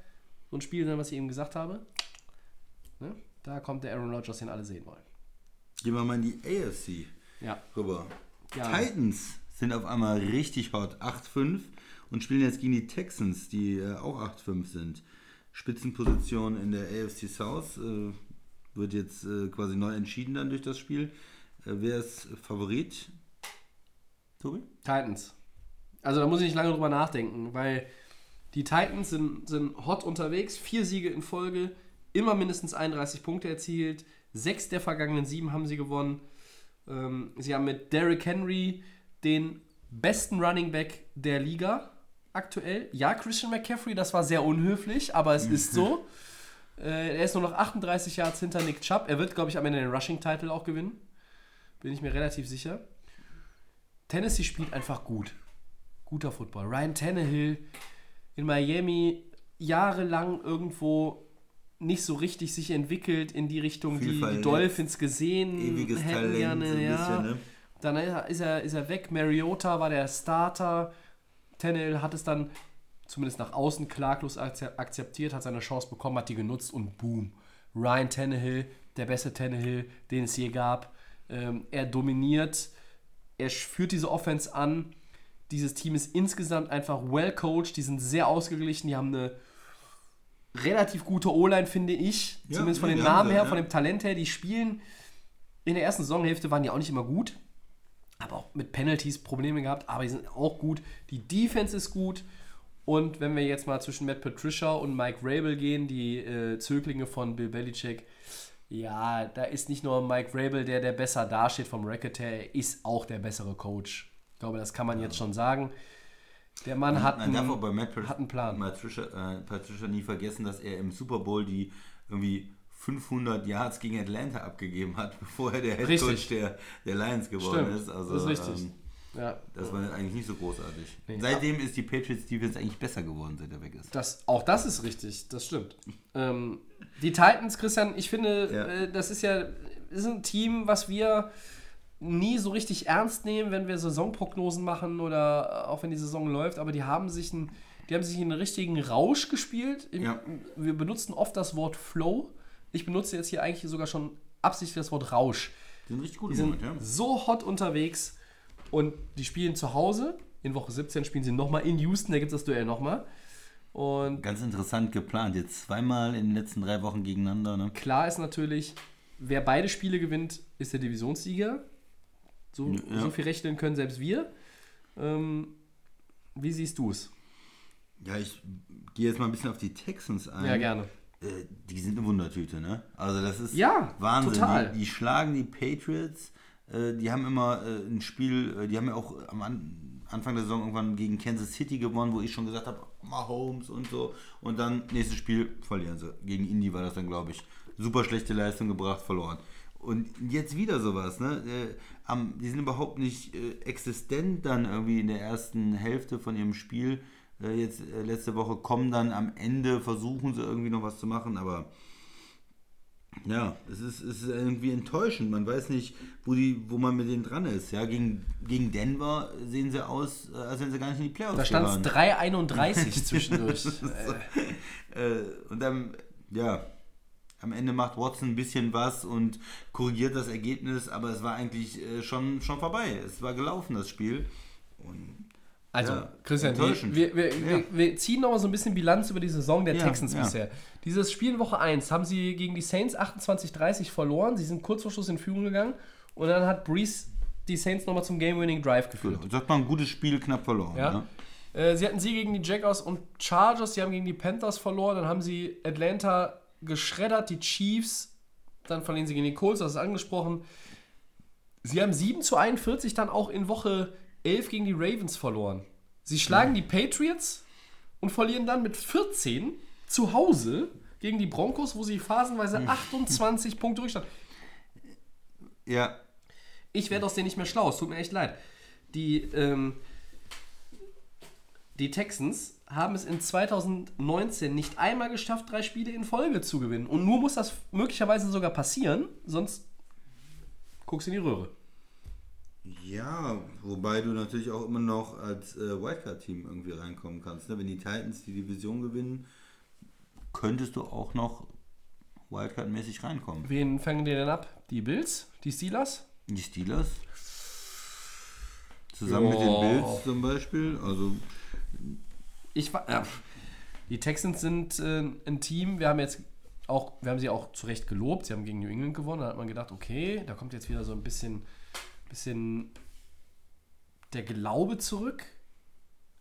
A: so ein Spiel sein, was ich eben gesagt habe. Ne? Da kommt der Aaron Rodgers, den alle sehen wollen.
B: Gehen wir mal in die AFC
A: Ja.
B: rüber.
A: Ja.
B: Titans sind auf einmal richtig hot, 8-5 und spielen jetzt gegen die Texans, die äh, auch 8-5 sind. Spitzenposition in der AFC South äh, wird jetzt äh, quasi neu entschieden dann durch das Spiel. Äh, wer ist Favorit? Tobi?
A: Titans. Also da muss ich nicht lange drüber nachdenken, weil die Titans sind, sind hot unterwegs. Vier Siege in Folge, immer mindestens 31 Punkte erzielt. Sechs der vergangenen sieben haben sie gewonnen. Ähm, sie haben mit Derrick Henry den besten Running Back der Liga aktuell. Ja, Christian McCaffrey, das war sehr unhöflich, aber es ist so. Äh, er ist nur noch 38 Yards hinter Nick Chubb. Er wird, glaube ich, am Ende den Rushing-Title auch gewinnen. Bin ich mir relativ sicher. Tennessee spielt einfach gut. Guter Football. Ryan Tannehill in Miami jahrelang irgendwo nicht so richtig sich entwickelt in die Richtung, die die. Dolphins gesehen
B: Ewiges
A: hätten
B: Talent,
A: gerne.
B: so ein
A: ja.
B: bisschen, ne?
A: Dann ist er, ist er weg. Mariota war der Starter. Tannehill hat es dann zumindest nach außen klaglos akze- akzeptiert, hat seine Chance bekommen, hat die genutzt und boom. Ryan Tannehill, der beste Tannehill, den es je gab. Ähm, er dominiert, er führt diese Offense an. Dieses Team ist insgesamt einfach well coached, die sind sehr ausgeglichen, die haben eine relativ gute O-Line, finde ich.
B: Ja,
A: Zumindest von den Namen her,
B: ja.
A: von dem Talent her, die spielen. In der ersten Saisonhälfte waren die auch nicht immer gut aber auch mit Penalties Probleme gehabt, aber die sind auch gut. Die Defense ist gut. Und wenn wir jetzt mal zwischen Matt Patricia und Mike Rabel gehen, die äh, Zöglinge von Bill Belichick, ja, da ist nicht nur Mike Rabel, der, der besser dasteht vom Record her, er ist auch der bessere Coach. Ich glaube, das kann man jetzt schon sagen. Der Mann hat,
B: Man darf
A: einen,
B: auch bei Matt Pat-
A: hat einen Plan.
B: Patricia, äh, Patricia nie vergessen, dass er im Super Bowl die irgendwie 500 Yards gegen Atlanta abgegeben hat, bevor er der Head Coach der, der Lions geworden
A: Stimmt,
B: ist. Also,
A: das ist richtig.
B: Ähm,
A: ja,
B: das war eigentlich nicht so großartig.
A: Nee.
B: Seitdem ist die Patriots Defense eigentlich besser geworden, seit er weg ist.
A: Das, auch das ist richtig, das stimmt. Ähm, die Titans, Christian, ich finde,
B: Ja.
A: äh, das ist ja ist ein Team, was wir nie so richtig ernst nehmen, wenn wir Saisonprognosen machen oder äh, auch wenn die Saison läuft, aber die haben sich einen, die haben sich einen richtigen Rausch gespielt. Im-
B: Ja.
A: Wir benutzen oft das Wort Flow. Ich benutze jetzt hier eigentlich sogar schon absichtlich das Wort Rausch.
B: Die sind richtig gut
A: Die
B: im
A: sind
B: Moment, ja.
A: so hot unterwegs und die spielen zu Hause. In Woche 17 spielen sie nochmal in Houston, da gibt es das Duell nochmal. Und
B: Ganz interessant geplant. Jetzt zweimal in den letzten drei Wochen gegeneinander. Ne?
A: klar ist natürlich, wer beide Spiele gewinnt, ist der Divisionssieger. So,
B: Ja.
A: so viel rechnen können selbst wir. Ähm, wie siehst du es?
B: Ja, ich gehe jetzt mal ein bisschen auf die Texans ein.
A: Ja, gerne.
B: Äh, die sind eine Wundertüte, ne? Also das ist
A: Ja,
B: Wahnsinn.
A: total.
B: Die, die schlagen die Patriots. Äh, die haben immer äh, ein Spiel, äh, die haben ja auch am An Anfang der Saison irgendwann gegen Kansas City gewonnen, wo ich schon gesagt habe, Mahomes und so. Und dann nächstes Spiel verlieren sie. Gegen Indy war das dann, glaube ich. Super schlechte Leistung gebracht, verloren. Und jetzt wieder sowas, ne? Äh, am, die sind überhaupt nicht äh, existent dann irgendwie in der ersten Hälfte von ihrem Spiel. Äh, jetzt letzte Woche kommen dann am Ende, versuchen sie irgendwie noch was zu machen, aber ja, es ist, es ist irgendwie enttäuschend. Man weiß nicht, wo, die, wo man mit denen dran ist. Ja, gegen, gegen Denver sehen sie aus, als wenn sie gar nicht in die Playoffs
A: Da stand es
B: gehören.
A: 3,31 zwischendurch.
B: Äh, und dann, ja, am Ende macht Watson ein bisschen was und korrigiert das Ergebnis, aber es war eigentlich äh, schon, schon vorbei. Es war gelaufen, das Spiel. Und
A: Also,
B: Ja,
A: Christian, wir, wir,
B: Ja.
A: wir, wir ziehen noch mal so ein bisschen Bilanz über die Saison der
B: Ja,
A: Texans bisher. Dieses Spiel in Woche 1 haben sie gegen die Saints 28-30 verloren. Sie sind kurz vor Schluss in Führung gegangen. Und dann hat Breeze die Saints nochmal zum Game-Winning Drive geführt.
B: Das war ein gutes Spiel, knapp verloren.
A: Ja.
B: ne?
A: Äh, sie hatten sie gegen die Jaguars und Chargers, sie haben gegen die Panthers verloren, dann haben sie Atlanta geschreddert, die Chiefs, dann verlieren sie gegen die Colts, das ist angesprochen. Sie haben 7 zu 41 dann auch in Woche 11 gegen die Ravens verloren. Sie schlagen die Patriots und verlieren dann mit 14 zu Hause gegen die Broncos, wo sie phasenweise 28 Punkte Rückstand.
B: Ja,
A: Ich werde aus denen nicht mehr schlau, es tut mir echt leid. Die, ähm, die Texans haben es in 2019 nicht einmal geschafft, drei Spiele in Folge zu gewinnen. Und nur muss das möglicherweise sogar passieren, sonst guckst du in die Röhre.
B: Ja, wobei du natürlich auch immer noch als äh, Wildcard-Team irgendwie reinkommen kannst. Ne? Wenn die Titans die Division gewinnen, könntest du auch noch Wildcard-mäßig reinkommen.
A: Wen fangen die denn ab? Die Bills? Die Steelers?
B: Die Steelers? Zusammen mit den. Bills zum Beispiel. Also,
A: Ich war. Ja. Die Texans sind äh, ein Team, wir haben jetzt auch, wir haben sie auch zu Recht gelobt, sie haben gegen New England gewonnen, da hat man gedacht, okay, da kommt jetzt wieder so ein bisschen, bisschen der Glaube zurück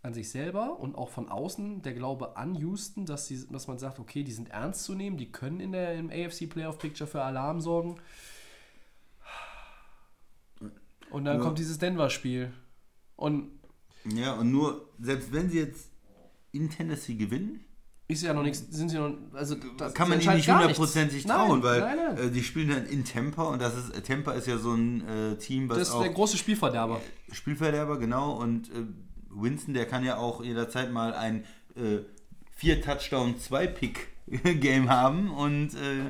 A: an sich selber und auch von außen der Glaube an Houston, dass, sie, dass man sagt, okay, die sind ernst zu nehmen, die können in der, im AFC Playoff Picture für Alarm sorgen. Und dann
B: Ja.
A: kommt dieses Denver-Spiel. Und
B: ja, und nur, selbst wenn sie jetzt in Tennessee gewinnen,
A: ist ja noch nichts, sind sie noch, also
B: kann man ihnen
A: entscheidet
B: nicht hundertprozentig
A: Nein,
B: trauen, weil
A: nein, nein.
B: Äh, die spielen dann in Tampa und das ist, Tampa ist ja so ein äh, Team, was
A: Das ist
B: auch
A: der große Spielverderber.
B: Spielverderber, genau. Und äh, Winston, der kann ja auch jederzeit mal ein äh, 4-Touchdown-2-Pick-Game haben. Und äh,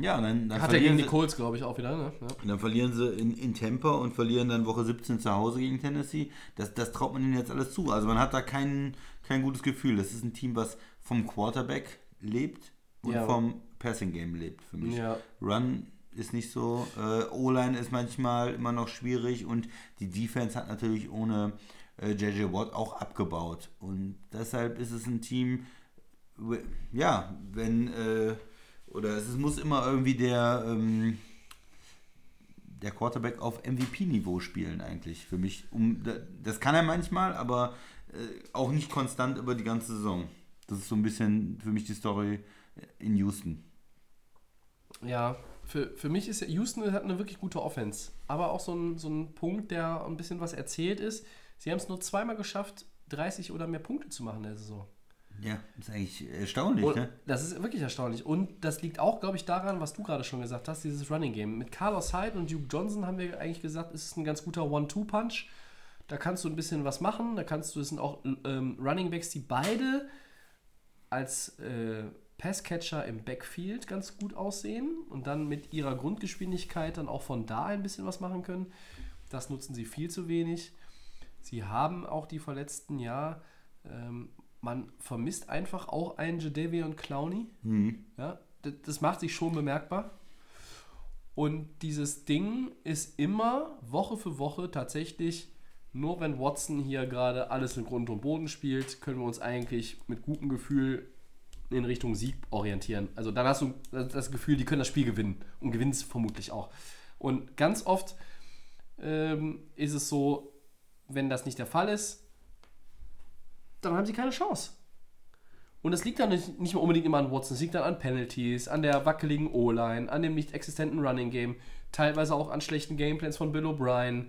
B: ja, dann, dann,
A: Hat er gegen
B: verlieren
A: die
B: sie,
A: Colts, glaube ich, auch wieder. Ne? Ja.
B: dann verlieren sie in, in Tampa und verlieren dann Woche 17 zu Hause gegen Tennessee. Das, das traut man ihnen jetzt alles zu. Also man hat da kein, kein gutes Gefühl. Das ist ein Team, was vom Quarterback lebt und
A: Ja.
B: vom Passing-Game lebt für mich.
A: Ja.
B: Run ist nicht so. Äh, O-Line ist manchmal immer noch schwierig und die Defense hat natürlich ohne äh, JJ Watt auch abgebaut. Und deshalb ist es ein Team, ja, wenn, äh, oder es muss immer irgendwie der, ähm, der Quarterback auf MVP-Niveau spielen eigentlich für mich. Um, da- das kann er manchmal, aber auch nicht konstant über die ganze Saison. Das ist so ein bisschen für mich die Story in Houston.
A: ja, für, für mich ist Houston hat eine wirklich gute Offense. Aber auch so ein, so ein Punkt, der ein bisschen was erzählt ist. Sie haben es nur zweimal geschafft, 30 oder mehr Punkte zu machen in der Saison.
B: Ja, ist eigentlich erstaunlich,
A: Und
B: ne?
A: das ist wirklich erstaunlich. Und das liegt auch, glaube ich, daran, was du gerade schon gesagt hast, dieses Running Game. Mit Carlos Hyde und Duke Johnson haben wir eigentlich gesagt, ist es ein ganz guter One-Two-Punch. Da kannst du ein bisschen was machen. Da kannst du, es sind auch ähm, Running Backs, die beide als äh, Passcatcher im Backfield ganz gut aussehen und dann mit ihrer Grundgeschwindigkeit dann auch von da ein bisschen was machen können. Das nutzen sie viel zu wenig. Sie haben auch die verletzten Jahr. Ähm, man vermisst einfach auch einen Jadevi und Clowney. Ja, das, das macht sich schon bemerkbar. Und dieses Ding ist immer Woche für Woche tatsächlich, nur wenn Watson hier gerade alles in Grund und Boden spielt, können wir uns eigentlich mit gutem Gefühl in Richtung Sieg orientieren. Also dann hast du das Gefühl, die können das Spiel gewinnen und gewinnen es vermutlich auch. Und ganz oft ähm, ist es so, wenn das nicht der Fall ist, dann haben sie keine Chance. Und das liegt dann nicht, nicht mehr unbedingt immer an Watson, es liegt dann an Penalties, an der wackeligen O-Line, an dem nicht existenten Running Game, teilweise auch an schlechten Gameplans von Bill O'Brien,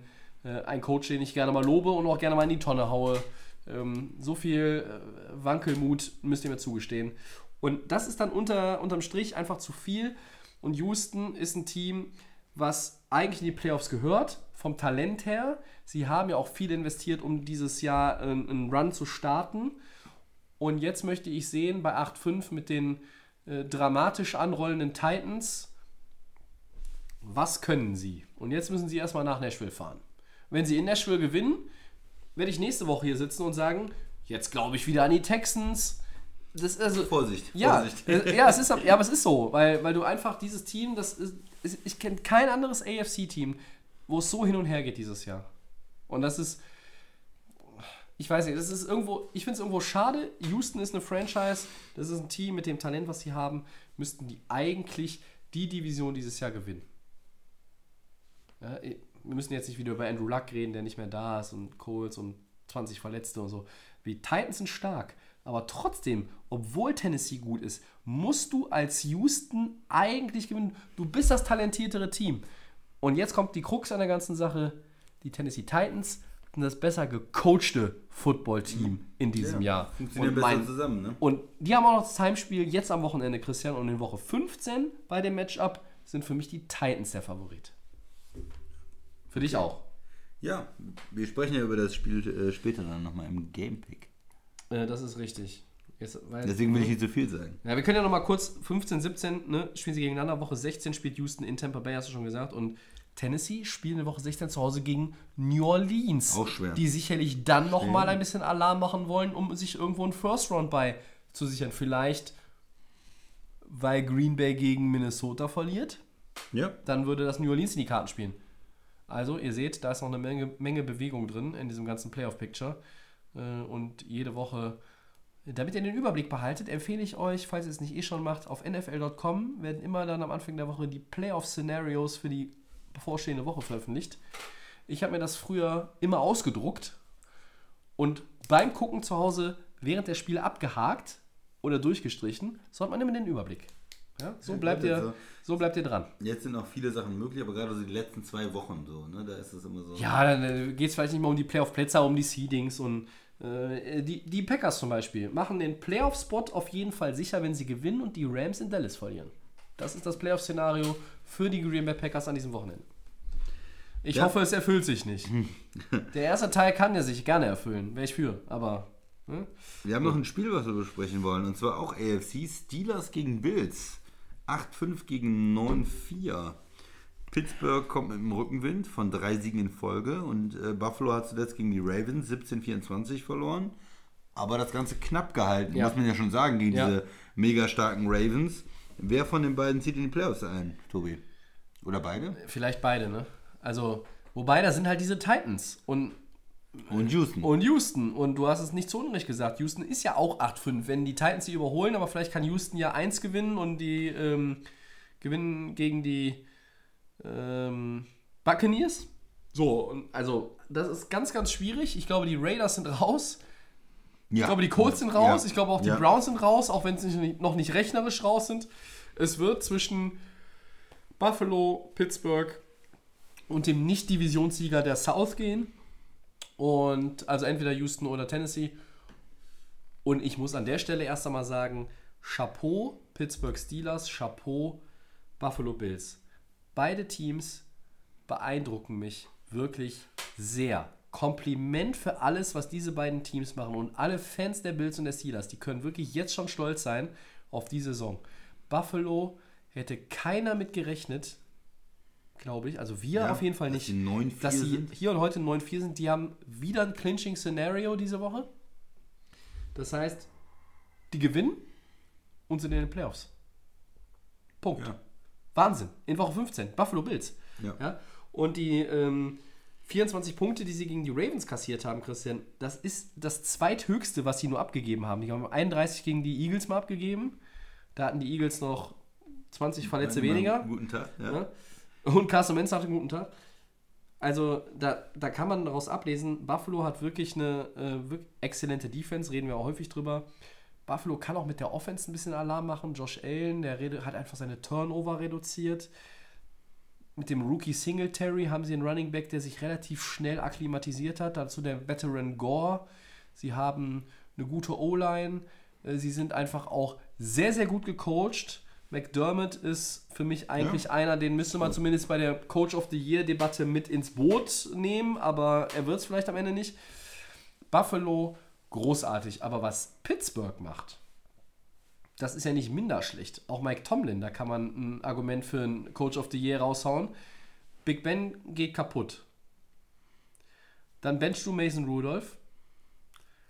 A: ein Coach, den ich gerne mal lobe und auch gerne mal in die Tonne haue. Ähm, so viel äh, Wankelmut müsst ihr mir zugestehen. Und das ist dann unter, unterm Strich einfach zu viel. Und Houston ist ein Team, was eigentlich in die Playoffs gehört, vom Talent her. Sie haben ja auch viel investiert, um dieses Jahr äh, einen Run zu starten. Und jetzt möchte ich sehen, bei 8-5 mit den äh, dramatisch anrollenden Titans, was können sie? Und jetzt müssen sie erstmal nach Nashville fahren. Wenn sie in Nashville gewinnen, werde ich nächste Woche hier sitzen und sagen, jetzt glaube ich wieder an die Texans. Das also,
B: Vorsicht,
A: ja,
B: Vorsicht.
A: äh, ja, es ist, ja, aber es ist so, weil, weil du einfach dieses Team, das ist, ist ich kenne kein anderes AFC-Team, wo es so hin und her geht dieses Jahr. Und das ist, ich weiß nicht, das ist irgendwo, ich finde es irgendwo schade. Houston ist eine Franchise, das ist ein Team mit dem Talent, was sie haben, müssten die eigentlich die Division dieses Jahr gewinnen. Ja, wir müssen jetzt nicht wieder über Andrew Luck reden, der nicht mehr da ist und Coles und 20 Verletzte und so. Die Titans sind stark, aber trotzdem, obwohl Tennessee gut ist, musst du als Houston eigentlich gewinnen. Du bist das talentiertere Team. Und jetzt kommt die Krux an der ganzen Sache. Die Tennessee Titans sind das besser gecoachte Football-Team in diesem
B: Ja,
A: Jahr.
B: funktionieren
A: Und
B: besser
A: mein-
B: zusammen, ne?
A: und die haben auch noch das Heimspiel jetzt am Wochenende, Christian. Und in Woche 15 bei dem Matchup sind für mich die Titans der Favorit. Für dich auch.
B: Ja, wir sprechen ja über das Spiel äh, später dann nochmal im Gamepick.
A: Äh, das ist richtig. Jetzt, weil,
B: Deswegen will ich nicht zu viel sagen.
A: ja, wir können ja noch mal kurz 15, 17, ne, spielen sie gegeneinander. Woche 16 spielt Houston in Tampa Bay, hast du schon gesagt. Und Tennessee spielt in Woche 16 zu Hause gegen New Orleans.
B: Auch schwer.
A: Die sicherlich dann noch mal ein bisschen Alarm machen wollen, um sich irgendwo einen First Round bei zu sichern. Vielleicht, weil Green Bay gegen Minnesota verliert.
B: Ja.
A: dann würde das New Orleans in die Karten spielen. Also, ihr seht, da ist noch eine Menge, Menge Bewegung drin in diesem ganzen Playoff-Picture. Äh, Und jede Woche, damit ihr den Überblick behaltet, empfehle ich euch, falls ihr es nicht eh schon macht, auf NFL.com werden immer dann am Anfang der Woche die Playoff-Szenarios für die bevorstehende Woche veröffentlicht. Ich habe mir das früher immer ausgedruckt und beim Gucken zu Hause während der Spiele abgehakt oder durchgestrichen, so hat man immer den Überblick. Ja, so, bleibt ihr,
B: so.
A: so bleibt ihr dran.
B: Jetzt sind auch viele Sachen möglich, aber gerade so die letzten zwei Wochen so, ne? Da ist es immer so.
A: Ja, dann geht es vielleicht nicht mehr um die Playoff-Plätze, aber um die Seedings und äh, die, die Packers zum Beispiel machen den Playoff-Spot auf jeden Fall sicher, wenn sie gewinnen und die Rams in Dallas verlieren. Das ist das Playoff-Szenario für die Green Bay Packers an diesem Wochenende. Ich
B: Ja.
A: hoffe, es erfüllt sich nicht. Der erste Teil kann ja sich gerne erfüllen, wäre ich für, aber ne?
B: Wir haben noch ein Spiel, was wir besprechen wollen, und zwar auch AFC Steelers gegen Bills. 8-5 gegen 9-4. Pittsburgh kommt mit dem Rückenwind von drei Siegen in Folge und äh, Buffalo hat zuletzt gegen die Ravens 17-24 verloren. Aber das Ganze knapp gehalten,
A: Ja.
B: muss man ja schon sagen, gegen
A: Ja.
B: diese mega starken Ravens. Wer von den beiden zieht in die Playoffs ein, Tobi? Oder beide?
A: vielleicht beide, ne? Also, wobei, da sind halt diese Titans und
B: Und Houston.
A: Und Houston, und du hast es nicht zu Unrecht gesagt, Houston ist ja auch 8-5. Wenn die Titans sie überholen, aber vielleicht kann Houston ja 1 gewinnen und die ähm, gewinnen gegen die ähm, Buccaneers. So, also das ist ganz, ganz schwierig. Ich glaube, die Raiders sind raus.
B: ja.
A: Ich glaube, die Colts sind raus.
B: Ja.
A: Ich glaube, auch die
B: Ja.
A: Browns sind raus, auch wenn sie noch nicht rechnerisch raus sind. Es wird zwischen Buffalo, Pittsburgh und dem Nicht-Divisionssieger der South gehen. Und also entweder Houston oder Tennessee. Und ich muss an der Stelle erst einmal sagen: Chapeau, Pittsburgh Steelers, Chapeau, Buffalo Bills. Beide Teams beeindrucken mich wirklich sehr. Kompliment für alles, was diese beiden Teams machen. Und alle Fans der Bills und der Steelers, die können wirklich jetzt schon stolz sein auf die Saison. Buffalo hätte keiner mit gerechnet, glaube ich. Also wir
B: Ja,
A: auf jeden Fall
B: dass
A: nicht.
B: die 9-4
A: dass sie
B: sind.
A: hier und heute 9-4 sind. Die haben wieder ein Clinching-Szenario diese Woche. Das heißt, die gewinnen und sind in den Playoffs. Punkt.
B: Ja.
A: Wahnsinn. In Woche 15. Buffalo Bills.
B: Ja.
A: Und die ähm, 24 Punkte, die sie gegen die Ravens kassiert haben, Christian, das ist das zweithöchste, was sie nur abgegeben haben. Die haben 31 gegen die Eagles mal abgegeben. Da hatten die Eagles noch 20 Verletzte weniger.
B: Guten Tag. Ja.
A: Und Carson Wentz hatte einen guten Tag. Also da, da kann man daraus ablesen, Buffalo hat wirklich eine äh, wirklich exzellente Defense, reden wir auch häufig drüber. Buffalo kann auch mit der Offense ein bisschen Alarm machen. Josh Allen, der rede, hat einfach seine Turnover reduziert. Mit dem Rookie Singletary haben sie einen Running Back, der sich relativ schnell akklimatisiert hat. Dazu der Veteran Gore. Sie haben eine gute O-Line. Äh, Sie sind einfach auch sehr, sehr gut gecoacht. McDermott ist für mich eigentlich einer, den müsste man zumindest bei der Coach of the Year-Debatte mit ins Boot nehmen, aber er wird es vielleicht am Ende nicht. Buffalo, großartig. Aber was Pittsburgh macht, das ist ja nicht minder schlecht. Auch Mike Tomlin, da kann man ein Argument für einen Coach of the Year raushauen. Big Ben geht kaputt. Dann benchst du Mason Rudolph.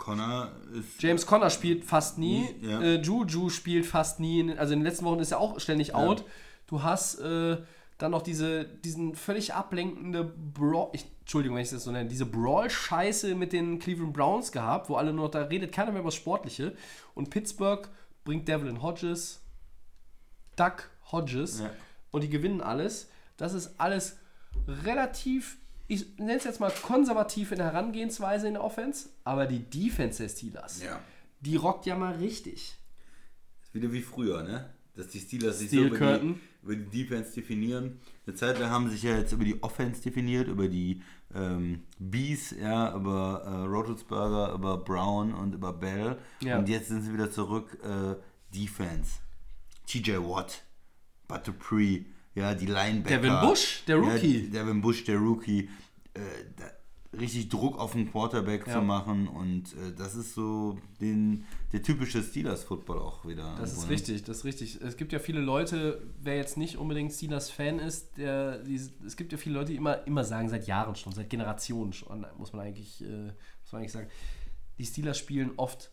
B: Connor ist.
A: James Conner spielt fast nie.
B: Ja.
A: Äh, Juju spielt fast nie. Also in den letzten Wochen ist er auch ständig out. Du hast äh, Dann noch diese, diesen völlig ablenkende Brawl, ich, Entschuldigung, wenn ich das so nenne, diese Brawl-Scheiße mit den Cleveland Browns gehabt, wo alle nur, da redet keiner mehr über das Sportliche. Und Pittsburgh bringt Devlin Hodges, Doug Hodges
B: Ja.
A: und die gewinnen alles. Das ist alles relativ, ich nenne es jetzt mal konservativ in der Herangehensweise in der Offense, aber die Defense der Steelers,
B: Ja.
A: die rockt ja mal richtig.
B: Ist wieder wie früher, ne? Dass die Steelers sich
A: Steel
B: so über die, über die Defense definieren. Eine Zeit lang haben sich ja jetzt über die Offense definiert, über die ähm, Bees, ja, über äh, Rotelsberger, über Brown und über Bell.
A: Ja.
B: Und jetzt sind sie wieder zurück, äh, Defense. TJ Watt, Bud Dupree, ja, die Linebacker.
A: Devin Bush, der Rookie.
B: Ja, Devin Bush, der Rookie. Äh, da, richtig Druck auf den Quarterback
A: Ja.
B: zu machen und äh, das ist so den, der typische Steelers-Football auch wieder.
A: Das ist richtig, das ist richtig. Es gibt ja viele Leute, wer jetzt nicht unbedingt Steelers-Fan ist, der, die, es gibt ja viele Leute, die immer, immer sagen, seit Jahren schon, seit Generationen schon, muss man eigentlich, äh, muss man eigentlich sagen, die Steelers spielen oft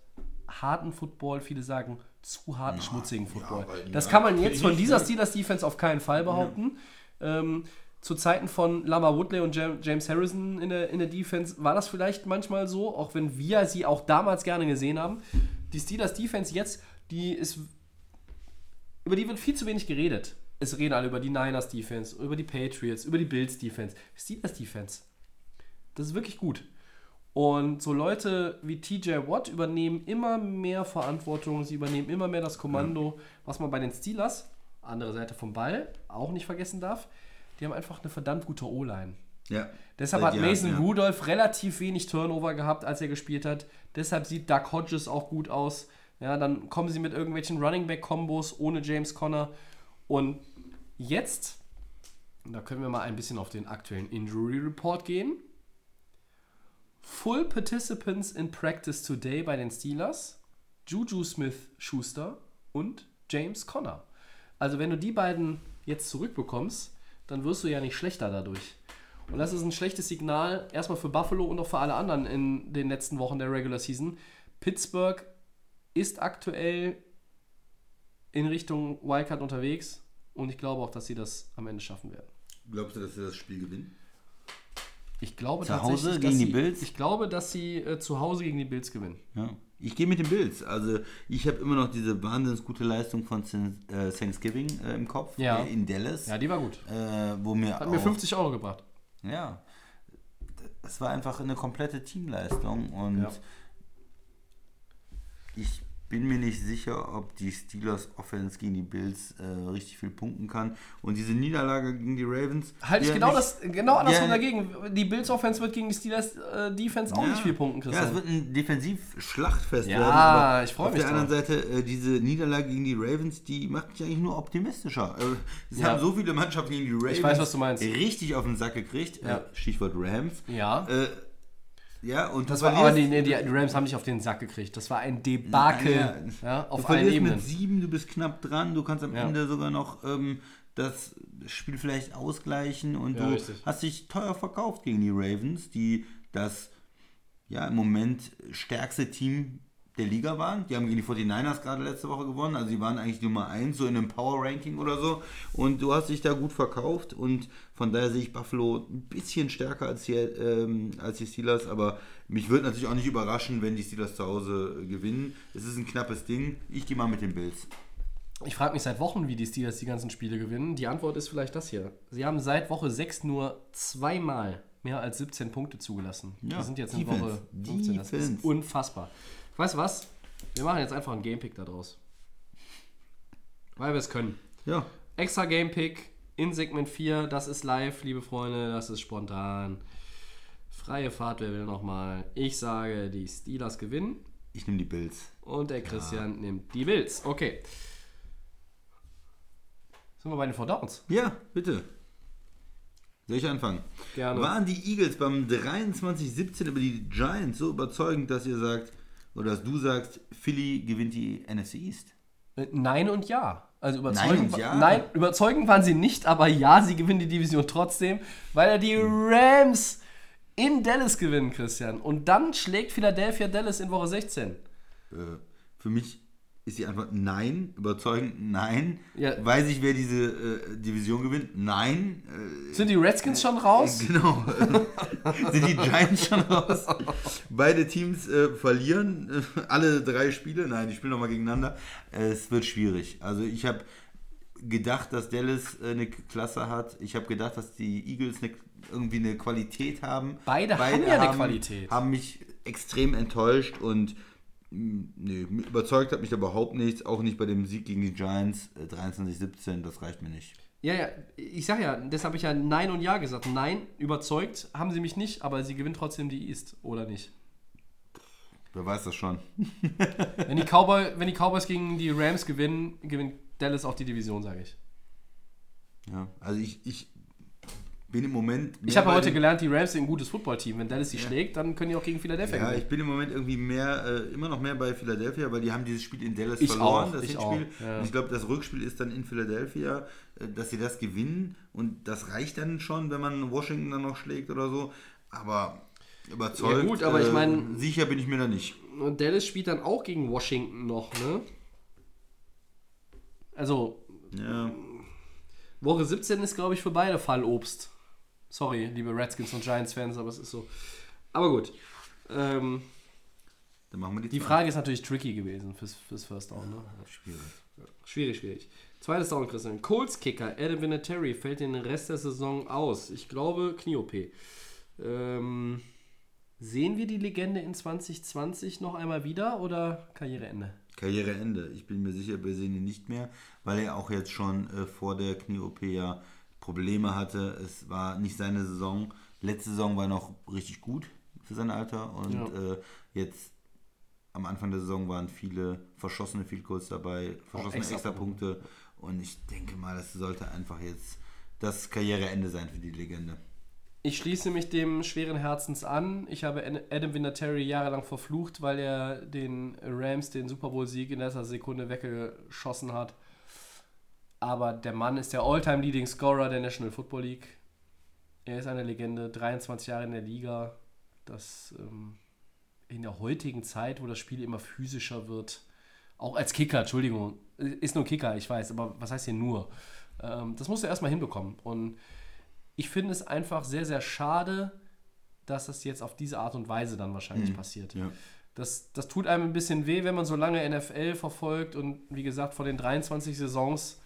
A: harten Football, viele sagen zu harten, schmutzigen Football.
B: aber-
A: das
B: ja,
A: kann man jetzt von dieser? Steelers-Defense auf keinen Fall behaupten. Ähm, zu Zeiten von Lama Woodley und Jam- James Harrison in der, in der Defense war das vielleicht manchmal so, auch wenn wir sie auch damals gerne gesehen haben. Die Steelers Defense jetzt, die ist über die wird viel zu wenig geredet. Es reden alle über die Niners Defense, über die Patriots, über die Bills Defense. Steelers Defense. Das ist wirklich gut. Und so Leute wie TJ Watt übernehmen immer mehr Verantwortung, sie übernehmen immer mehr das Kommando, was man bei den Steelers, andere Seite vom Ball, auch nicht vergessen darf. Die haben einfach eine verdammt gute O-Line.
B: Ja.
A: Deshalb hat
B: Jahren,
A: Mason
B: ja.
A: Rudolph relativ wenig Turnover gehabt, als er gespielt hat. Deshalb sieht Doug Hodges auch gut aus. Ja, dann kommen sie mit irgendwelchen Running Back Kombos ohne James Conner. Und jetzt, da können wir mal ein bisschen auf den aktuellen Injury Report gehen. Full Participants in Practice today bei den Steelers. Juju Smith-Schuster und James Conner. Also wenn du die beiden jetzt zurückbekommst, dann wirst du ja nicht schlechter dadurch. Und das ist ein schlechtes Signal, erstmal für Buffalo und auch für alle anderen in den letzten Wochen der Regular Season. Pittsburgh ist aktuell in Richtung Wildcard unterwegs und ich glaube auch, dass sie das am Ende schaffen werden.
B: Glaubst du, dass sie das Spiel gewinnen?
A: Ich glaube
B: Zu Hause gegen
A: dass
B: die
A: sie,
B: Bills?
A: Ich glaube, dass sie äh, zu Hause gegen die Bills gewinnen.
B: Ja. Ich gehe mit den Bills. Also ich habe immer noch diese wahnsinnig gute Leistung von äh, Thanksgiving äh, im Kopf
A: Ja.
B: äh, in Dallas.
A: Ja, die war gut.
B: äh, wo mir
A: Hat mir 50 Euro gebracht.
B: Ja. Das war einfach eine komplette Teamleistung und
A: Ja.
B: ich bin mir nicht sicher, ob die Steelers Offense gegen die Bills äh, richtig viel punkten kann. Und diese Niederlage gegen die Ravens.
A: Halte ich genau,
B: hat
A: das, genau andersrum
B: Ja.
A: dagegen. Die Bills Offense wird gegen die Steelers äh, Defense auch
B: Ja.
A: nicht viel punkten,
B: Ja,
A: Christian.
B: es wird ein Defensivschlachtfest
A: Ja,
B: werden. aber
A: ich freu
B: Auf
A: mich
B: der
A: drauf.
B: anderen Seite, äh, diese Niederlage gegen die Ravens, die macht mich eigentlich nur optimistischer. Äh, es
A: Ja.
B: haben so viele Mannschaften gegen die Ravens
A: weiß, was du meinst.
B: richtig auf den Sack gekriegt.
A: Ja.
B: Äh, Stichwort Rams.
A: ja.
B: Ja, und
A: das
B: du
A: war, aber
B: verlierst-
A: die, nee, die Rams haben nicht auf den Sack gekriegt. Das war ein Debakel
B: Ja,
A: ja,
B: Du
A: auf allen
B: verlierst
A: Ebenen.
B: mit sieben, du bist knapp dran, du kannst am
A: Ja.
B: Ende sogar noch ähm, das Spiel vielleicht ausgleichen und du
A: richtig.
B: hast dich teuer verkauft gegen die Ravens, die das ja im Moment stärkste Team der Liga waren. Die haben gegen die 49ers gerade letzte Woche gewonnen, also die waren eigentlich Nummer 1 so in einem Power Ranking oder so und du hast dich da gut verkauft und von daher sehe ich Buffalo ein bisschen stärker als die, ähm, als die Steelers, aber mich würde natürlich auch nicht überraschen, wenn die Steelers zu Hause gewinnen. Es ist ein knappes Ding. Ich gehe mal mit den Bills.
A: Ich frage mich seit Wochen, wie die Steelers die ganzen Spiele gewinnen. Die Antwort ist vielleicht das hier. Sie haben seit Woche 6 nur zweimal mehr als 17 Punkte zugelassen.
B: Ja,
A: Wir sind jetzt in
B: Defense.
A: Woche 15. Das ist
B: Defense.
A: unfassbar. Weißt du was? Wir machen jetzt einfach einen Gamepick da draus. Weil wir es können.
B: Ja,
A: Extra Gamepick in Segment 4. Das ist live, liebe Freunde. Das ist spontan. Freie Fahrt, wer will nochmal? Ich sage, die Steelers gewinnen.
B: ich nehme die Bills.
A: Und der Christian nimmt die Bills. Okay. Sind wir bei den Four Downs?
B: Ja, bitte. Soll ich anfangen?
A: Gerne.
B: Waren die Eagles beim 23-17 über die Giants so überzeugend, dass ihr sagt, oder dass du sagst, Philly gewinnt die NFC East?
A: Äh, Nein und ja. Also überzeugend,
B: Nein ja?
A: nein, überzeugend waren sie nicht, aber ja, sie gewinnen die Division trotzdem, weil er die Rams in Dallas gewinnen, Christian. Und dann schlägt Philadelphia Dallas in Woche 16.
B: Äh, für mich ist die Antwort nein. Überzeugend nein.
A: Ja.
B: Weiß ich, wer diese äh, Division gewinnt? Nein. Äh,
A: Sind die Redskins schon raus?
B: Genau. Sind die Giants schon raus? Beide Teams äh, verlieren äh, alle drei Spiele. Nein, die spielen nochmal gegeneinander. Es wird schwierig. Also ich habe gedacht, dass Dallas äh, eine Klasse hat. Ich habe gedacht, dass die Eagles eine, irgendwie eine Qualität haben.
A: Beide haben ja eine Qualität.
B: Haben mich extrem enttäuscht und nee, überzeugt hat mich überhaupt nichts. Auch nicht bei dem Sieg gegen die Giants äh, 23-17. Das reicht mir nicht.
A: Ja, ja, ich sag ja, deshalb habe ich ja Nein und Ja gesagt. Nein, überzeugt haben sie mich nicht, aber sie gewinnen trotzdem die East, oder nicht?
B: Wer weiß das schon.
A: Wenn die, Cowboy, wenn die Cowboys gegen die Rams gewinnen, gewinnt Dallas auch die Division, sage ich.
B: Ja, also ich, ich bin im Moment.
A: Ich habe heute gelernt, die Rams sind ein gutes Footballteam. Wenn Dallas sie schlägt, dann können die auch gegen Philadelphia
B: Ja,
A: gewinnen.
B: ich bin im Moment irgendwie mehr, äh, immer noch mehr bei Philadelphia, weil die haben dieses Spiel in Dallas
A: Ich
B: verloren,
A: auch,
B: das
A: ich
B: Hinspiel.
A: auch, ja.
B: Und ich glaube, das Rückspiel ist dann in Philadelphia, äh, dass sie das gewinnen und das reicht dann schon, wenn man Washington dann noch schlägt oder so. Aber überzeugt.
A: Ja, gut, aber ich
B: äh,
A: mein-
B: sicher bin ich mir da nicht.
A: Und Dallas spielt dann auch gegen Washington noch, ne? Also,
B: Ja.
A: Woche 17 ist, glaube ich, für beide Fallobst. Sorry, liebe Redskins und Giants-Fans, aber es ist so. Aber gut. Ähm,
B: Dann machen wir die,
A: die
B: zwei.
A: Frage ist natürlich tricky gewesen fürs, fürs First Down. Ne?
B: Schwierig.
A: Schwierig, schwierig. Zweites Down, Christian. Colts Kicker, Adam Vinatieri fällt den Rest der Saison aus. Ich glaube, Knie-OP. Ähm, sehen wir die Legende in 2020 noch einmal wieder oder Karriereende?
B: Karriereende. Ich bin mir sicher, wir sehen ihn nicht mehr, weil er auch jetzt schon äh, vor der Knie-OP ja Probleme hatte. Es war nicht seine Saison. Letzte Saison war noch richtig gut für sein Alter und
A: Ja.
B: äh, jetzt am Anfang der Saison waren viele verschossene Field Goals dabei, verschossene
A: Extrapunkte.
B: Extrapunkte und ich denke mal, das sollte einfach jetzt das Karriereende sein für die Legende.
A: Ich schließe mich dem schweren Herzens an. Ich habe Adam Vinatieri jahrelang verflucht, weil er den Rams den Super Bowl-Sieg in letzter Sekunde weggeschossen hat. Aber der Mann ist der All-Time Leading Scorer der National Football League. Er ist eine Legende, 23 Jahre in der Liga. Das ähm, in der heutigen Zeit, wo das Spiel immer physischer wird, auch als Kicker, Entschuldigung, ist nur ein Kicker, ich weiß, aber was heißt hier nur? Ähm, das musst du erstmal hinbekommen. Und ich finde es einfach sehr, sehr schade, dass das jetzt auf diese Art und Weise dann wahrscheinlich passiert.
B: Ja.
A: Das, das tut einem ein bisschen weh, wenn man so lange NFL verfolgt und wie gesagt, von den 23 Saisons,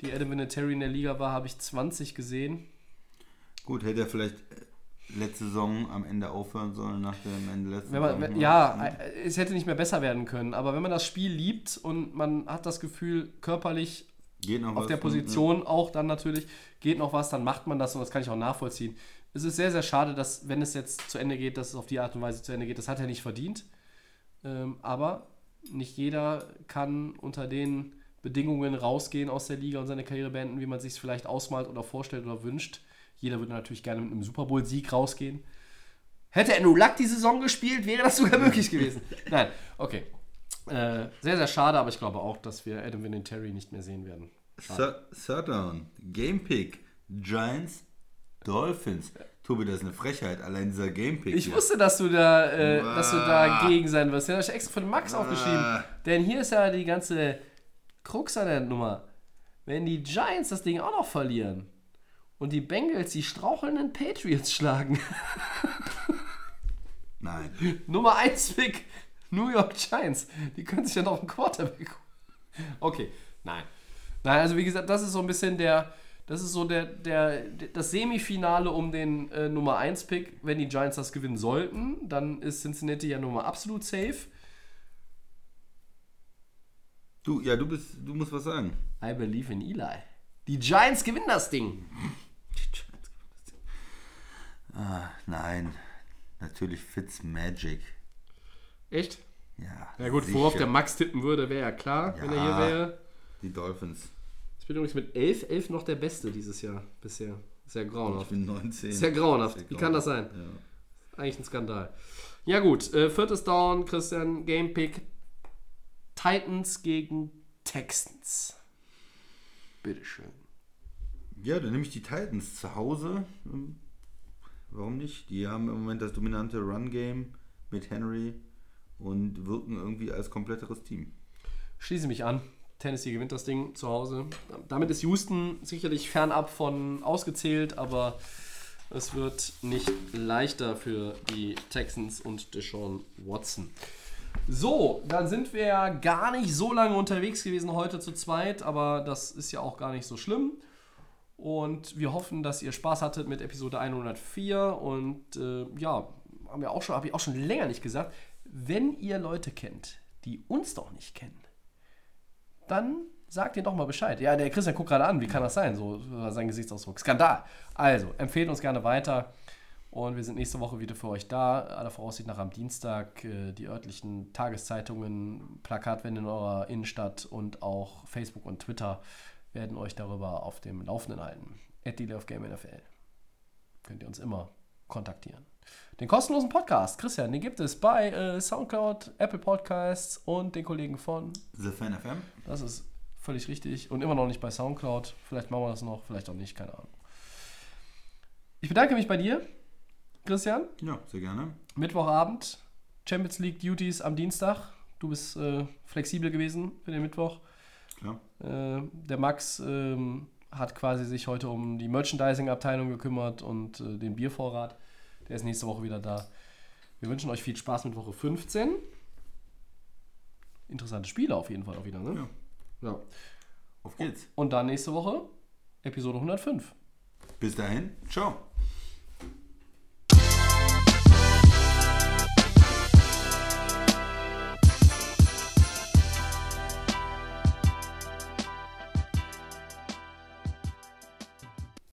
A: die Adam Vinatieri in der Liga war, habe ich 20 gesehen.
B: Gut, hätte er vielleicht letzte Saison am Ende aufhören sollen nach dem Ende letzten
A: Wenn man,
B: Saison.
A: ja, äh, es hätte nicht mehr besser werden können, aber wenn man das Spiel liebt und man hat das Gefühl, körperlich auf der
B: ne?
A: Position auch dann natürlich, geht noch was, dann macht man das und das kann ich auch nachvollziehen. Es ist sehr, sehr schade, dass, wenn es jetzt zu Ende geht, dass es auf die Art und Weise zu Ende geht. Das hat er nicht verdient. Ähm, aber nicht jeder kann unter den Bedingungen rausgehen aus der Liga und seine Karriere beenden, wie man sich es vielleicht ausmalt oder vorstellt oder wünscht. Jeder würde natürlich gerne mit einem Super Bowl-Sieg rausgehen. Hätte Andrew Luck die Saison gespielt, wäre das sogar möglich gewesen. Nein, okay. Äh, sehr, sehr schade, aber ich glaube auch, dass wir Adam Vinatieri nicht mehr sehen werden.
B: Third, Third Down, Game Pick, Giants, Dolphins. Tobi, das ist eine Frechheit, allein dieser Game Pick.
A: Ich
B: hier.
A: wusste, dass du da, äh, dass du dagegen sein wirst. Den habe ich extra den Max aufgeschrieben. Denn hier ist ja die ganze Krux an der Nummer. Wenn die Giants das Ding auch noch verlieren und die Bengals die strauchelnden Patriots schlagen,
B: Nein.
A: Nummer 1 Pick, New York Giants, die können sich ja noch einen Quarterback holen. Okay, nein. Nein, also wie gesagt, das ist so ein bisschen der, das ist so der, der, das Semifinale um den äh, Nummer 1 Pick. Wenn die Giants das gewinnen sollten, dann ist Cincinnati ja Nummer absolut safe.
B: Du, ja, du bist, du musst was sagen.
A: I believe in Eli. Die Giants gewinnen das Ding.
B: Ah, nein. Natürlich Fitzmagic.
A: Echt?
B: Ja.
A: Ja gut,
B: sicher.
A: worauf der Max tippen würde, wäre ja klar, wenn er hier
B: Ja.
A: wäre.
B: Die Dolphins.
A: Ich bin übrigens mit 11, 11 noch der Beste dieses Jahr bisher. Sehr
B: Ich
A: grauenhaft.
B: bin 19.
A: Sehr grauenhaft.
B: Sehr
A: Wie kann das sein? Eigentlich ein Skandal. Ja gut, äh, viertes Down, Christian, Gamepick. Titans gegen Texans. Bitteschön.
B: Ja, dann nehme ich die Titans zu Hause. Hm, Warum nicht? Die haben im Moment das dominante Run-Game mit Henry und wirken irgendwie als kompletteres Team.
A: schließe mich an. Tennessee gewinnt das Ding zu Hause. Damit ist Houston sicherlich fernab von ausgezählt, aber es wird nicht leichter für die Texans und Deshaun Watson. So, dann sind wir ja gar nicht so lange unterwegs gewesen heute zu zweit, aber das ist ja auch gar nicht so schlimm. Und wir hoffen, dass ihr Spaß hattet mit Episode 104. Und äh, ja, haben wir auch schon, habe ich auch schon länger nicht gesagt. Wenn ihr Leute kennt, die uns doch nicht kennen, dann sagt ihr doch mal Bescheid. Ja, der Christian guckt gerade an, wie kann das sein? So war sein Gesichtsausdruck. Skandal. Also, empfehlt uns gerne weiter. Und wir sind nächste Woche wieder für euch da. Aller Voraussicht nach am Dienstag. Äh, Die örtlichen Tageszeitungen, Plakatwände in eurer Innenstadt und auch Facebook und Twitter werden euch darüber auf dem Laufenden halten. At of Game NFL. Könnt ihr uns immer kontaktieren. Den kostenlosen Podcast, Christian, den gibt es bei äh, Soundcloud, Apple Podcasts und den Kollegen von
B: The Fan FM.
A: das ist völlig richtig. Und immer noch nicht bei Soundcloud. Vielleicht machen wir das noch, vielleicht auch nicht, keine Ahnung. Ich bedanke mich bei dir, Christian.
B: Ja, sehr gerne.
A: Mittwochabend, Champions League Duties am Dienstag. Du bist äh, flexibel gewesen für den Mittwoch.
B: Klar.
A: Äh, der Max ähm, hat quasi sich heute um die Merchandising-Abteilung gekümmert und äh, den Biervorrat. Der ist nächste Woche wieder da. Wir wünschen euch viel Spaß mit Woche 15. Interessante Spiele auf jeden Fall auch wieder, ne?
B: Ja.
A: ja.
B: Auf geht's.
A: Und dann nächste Woche Episode 105.
B: Bis dahin. Ciao.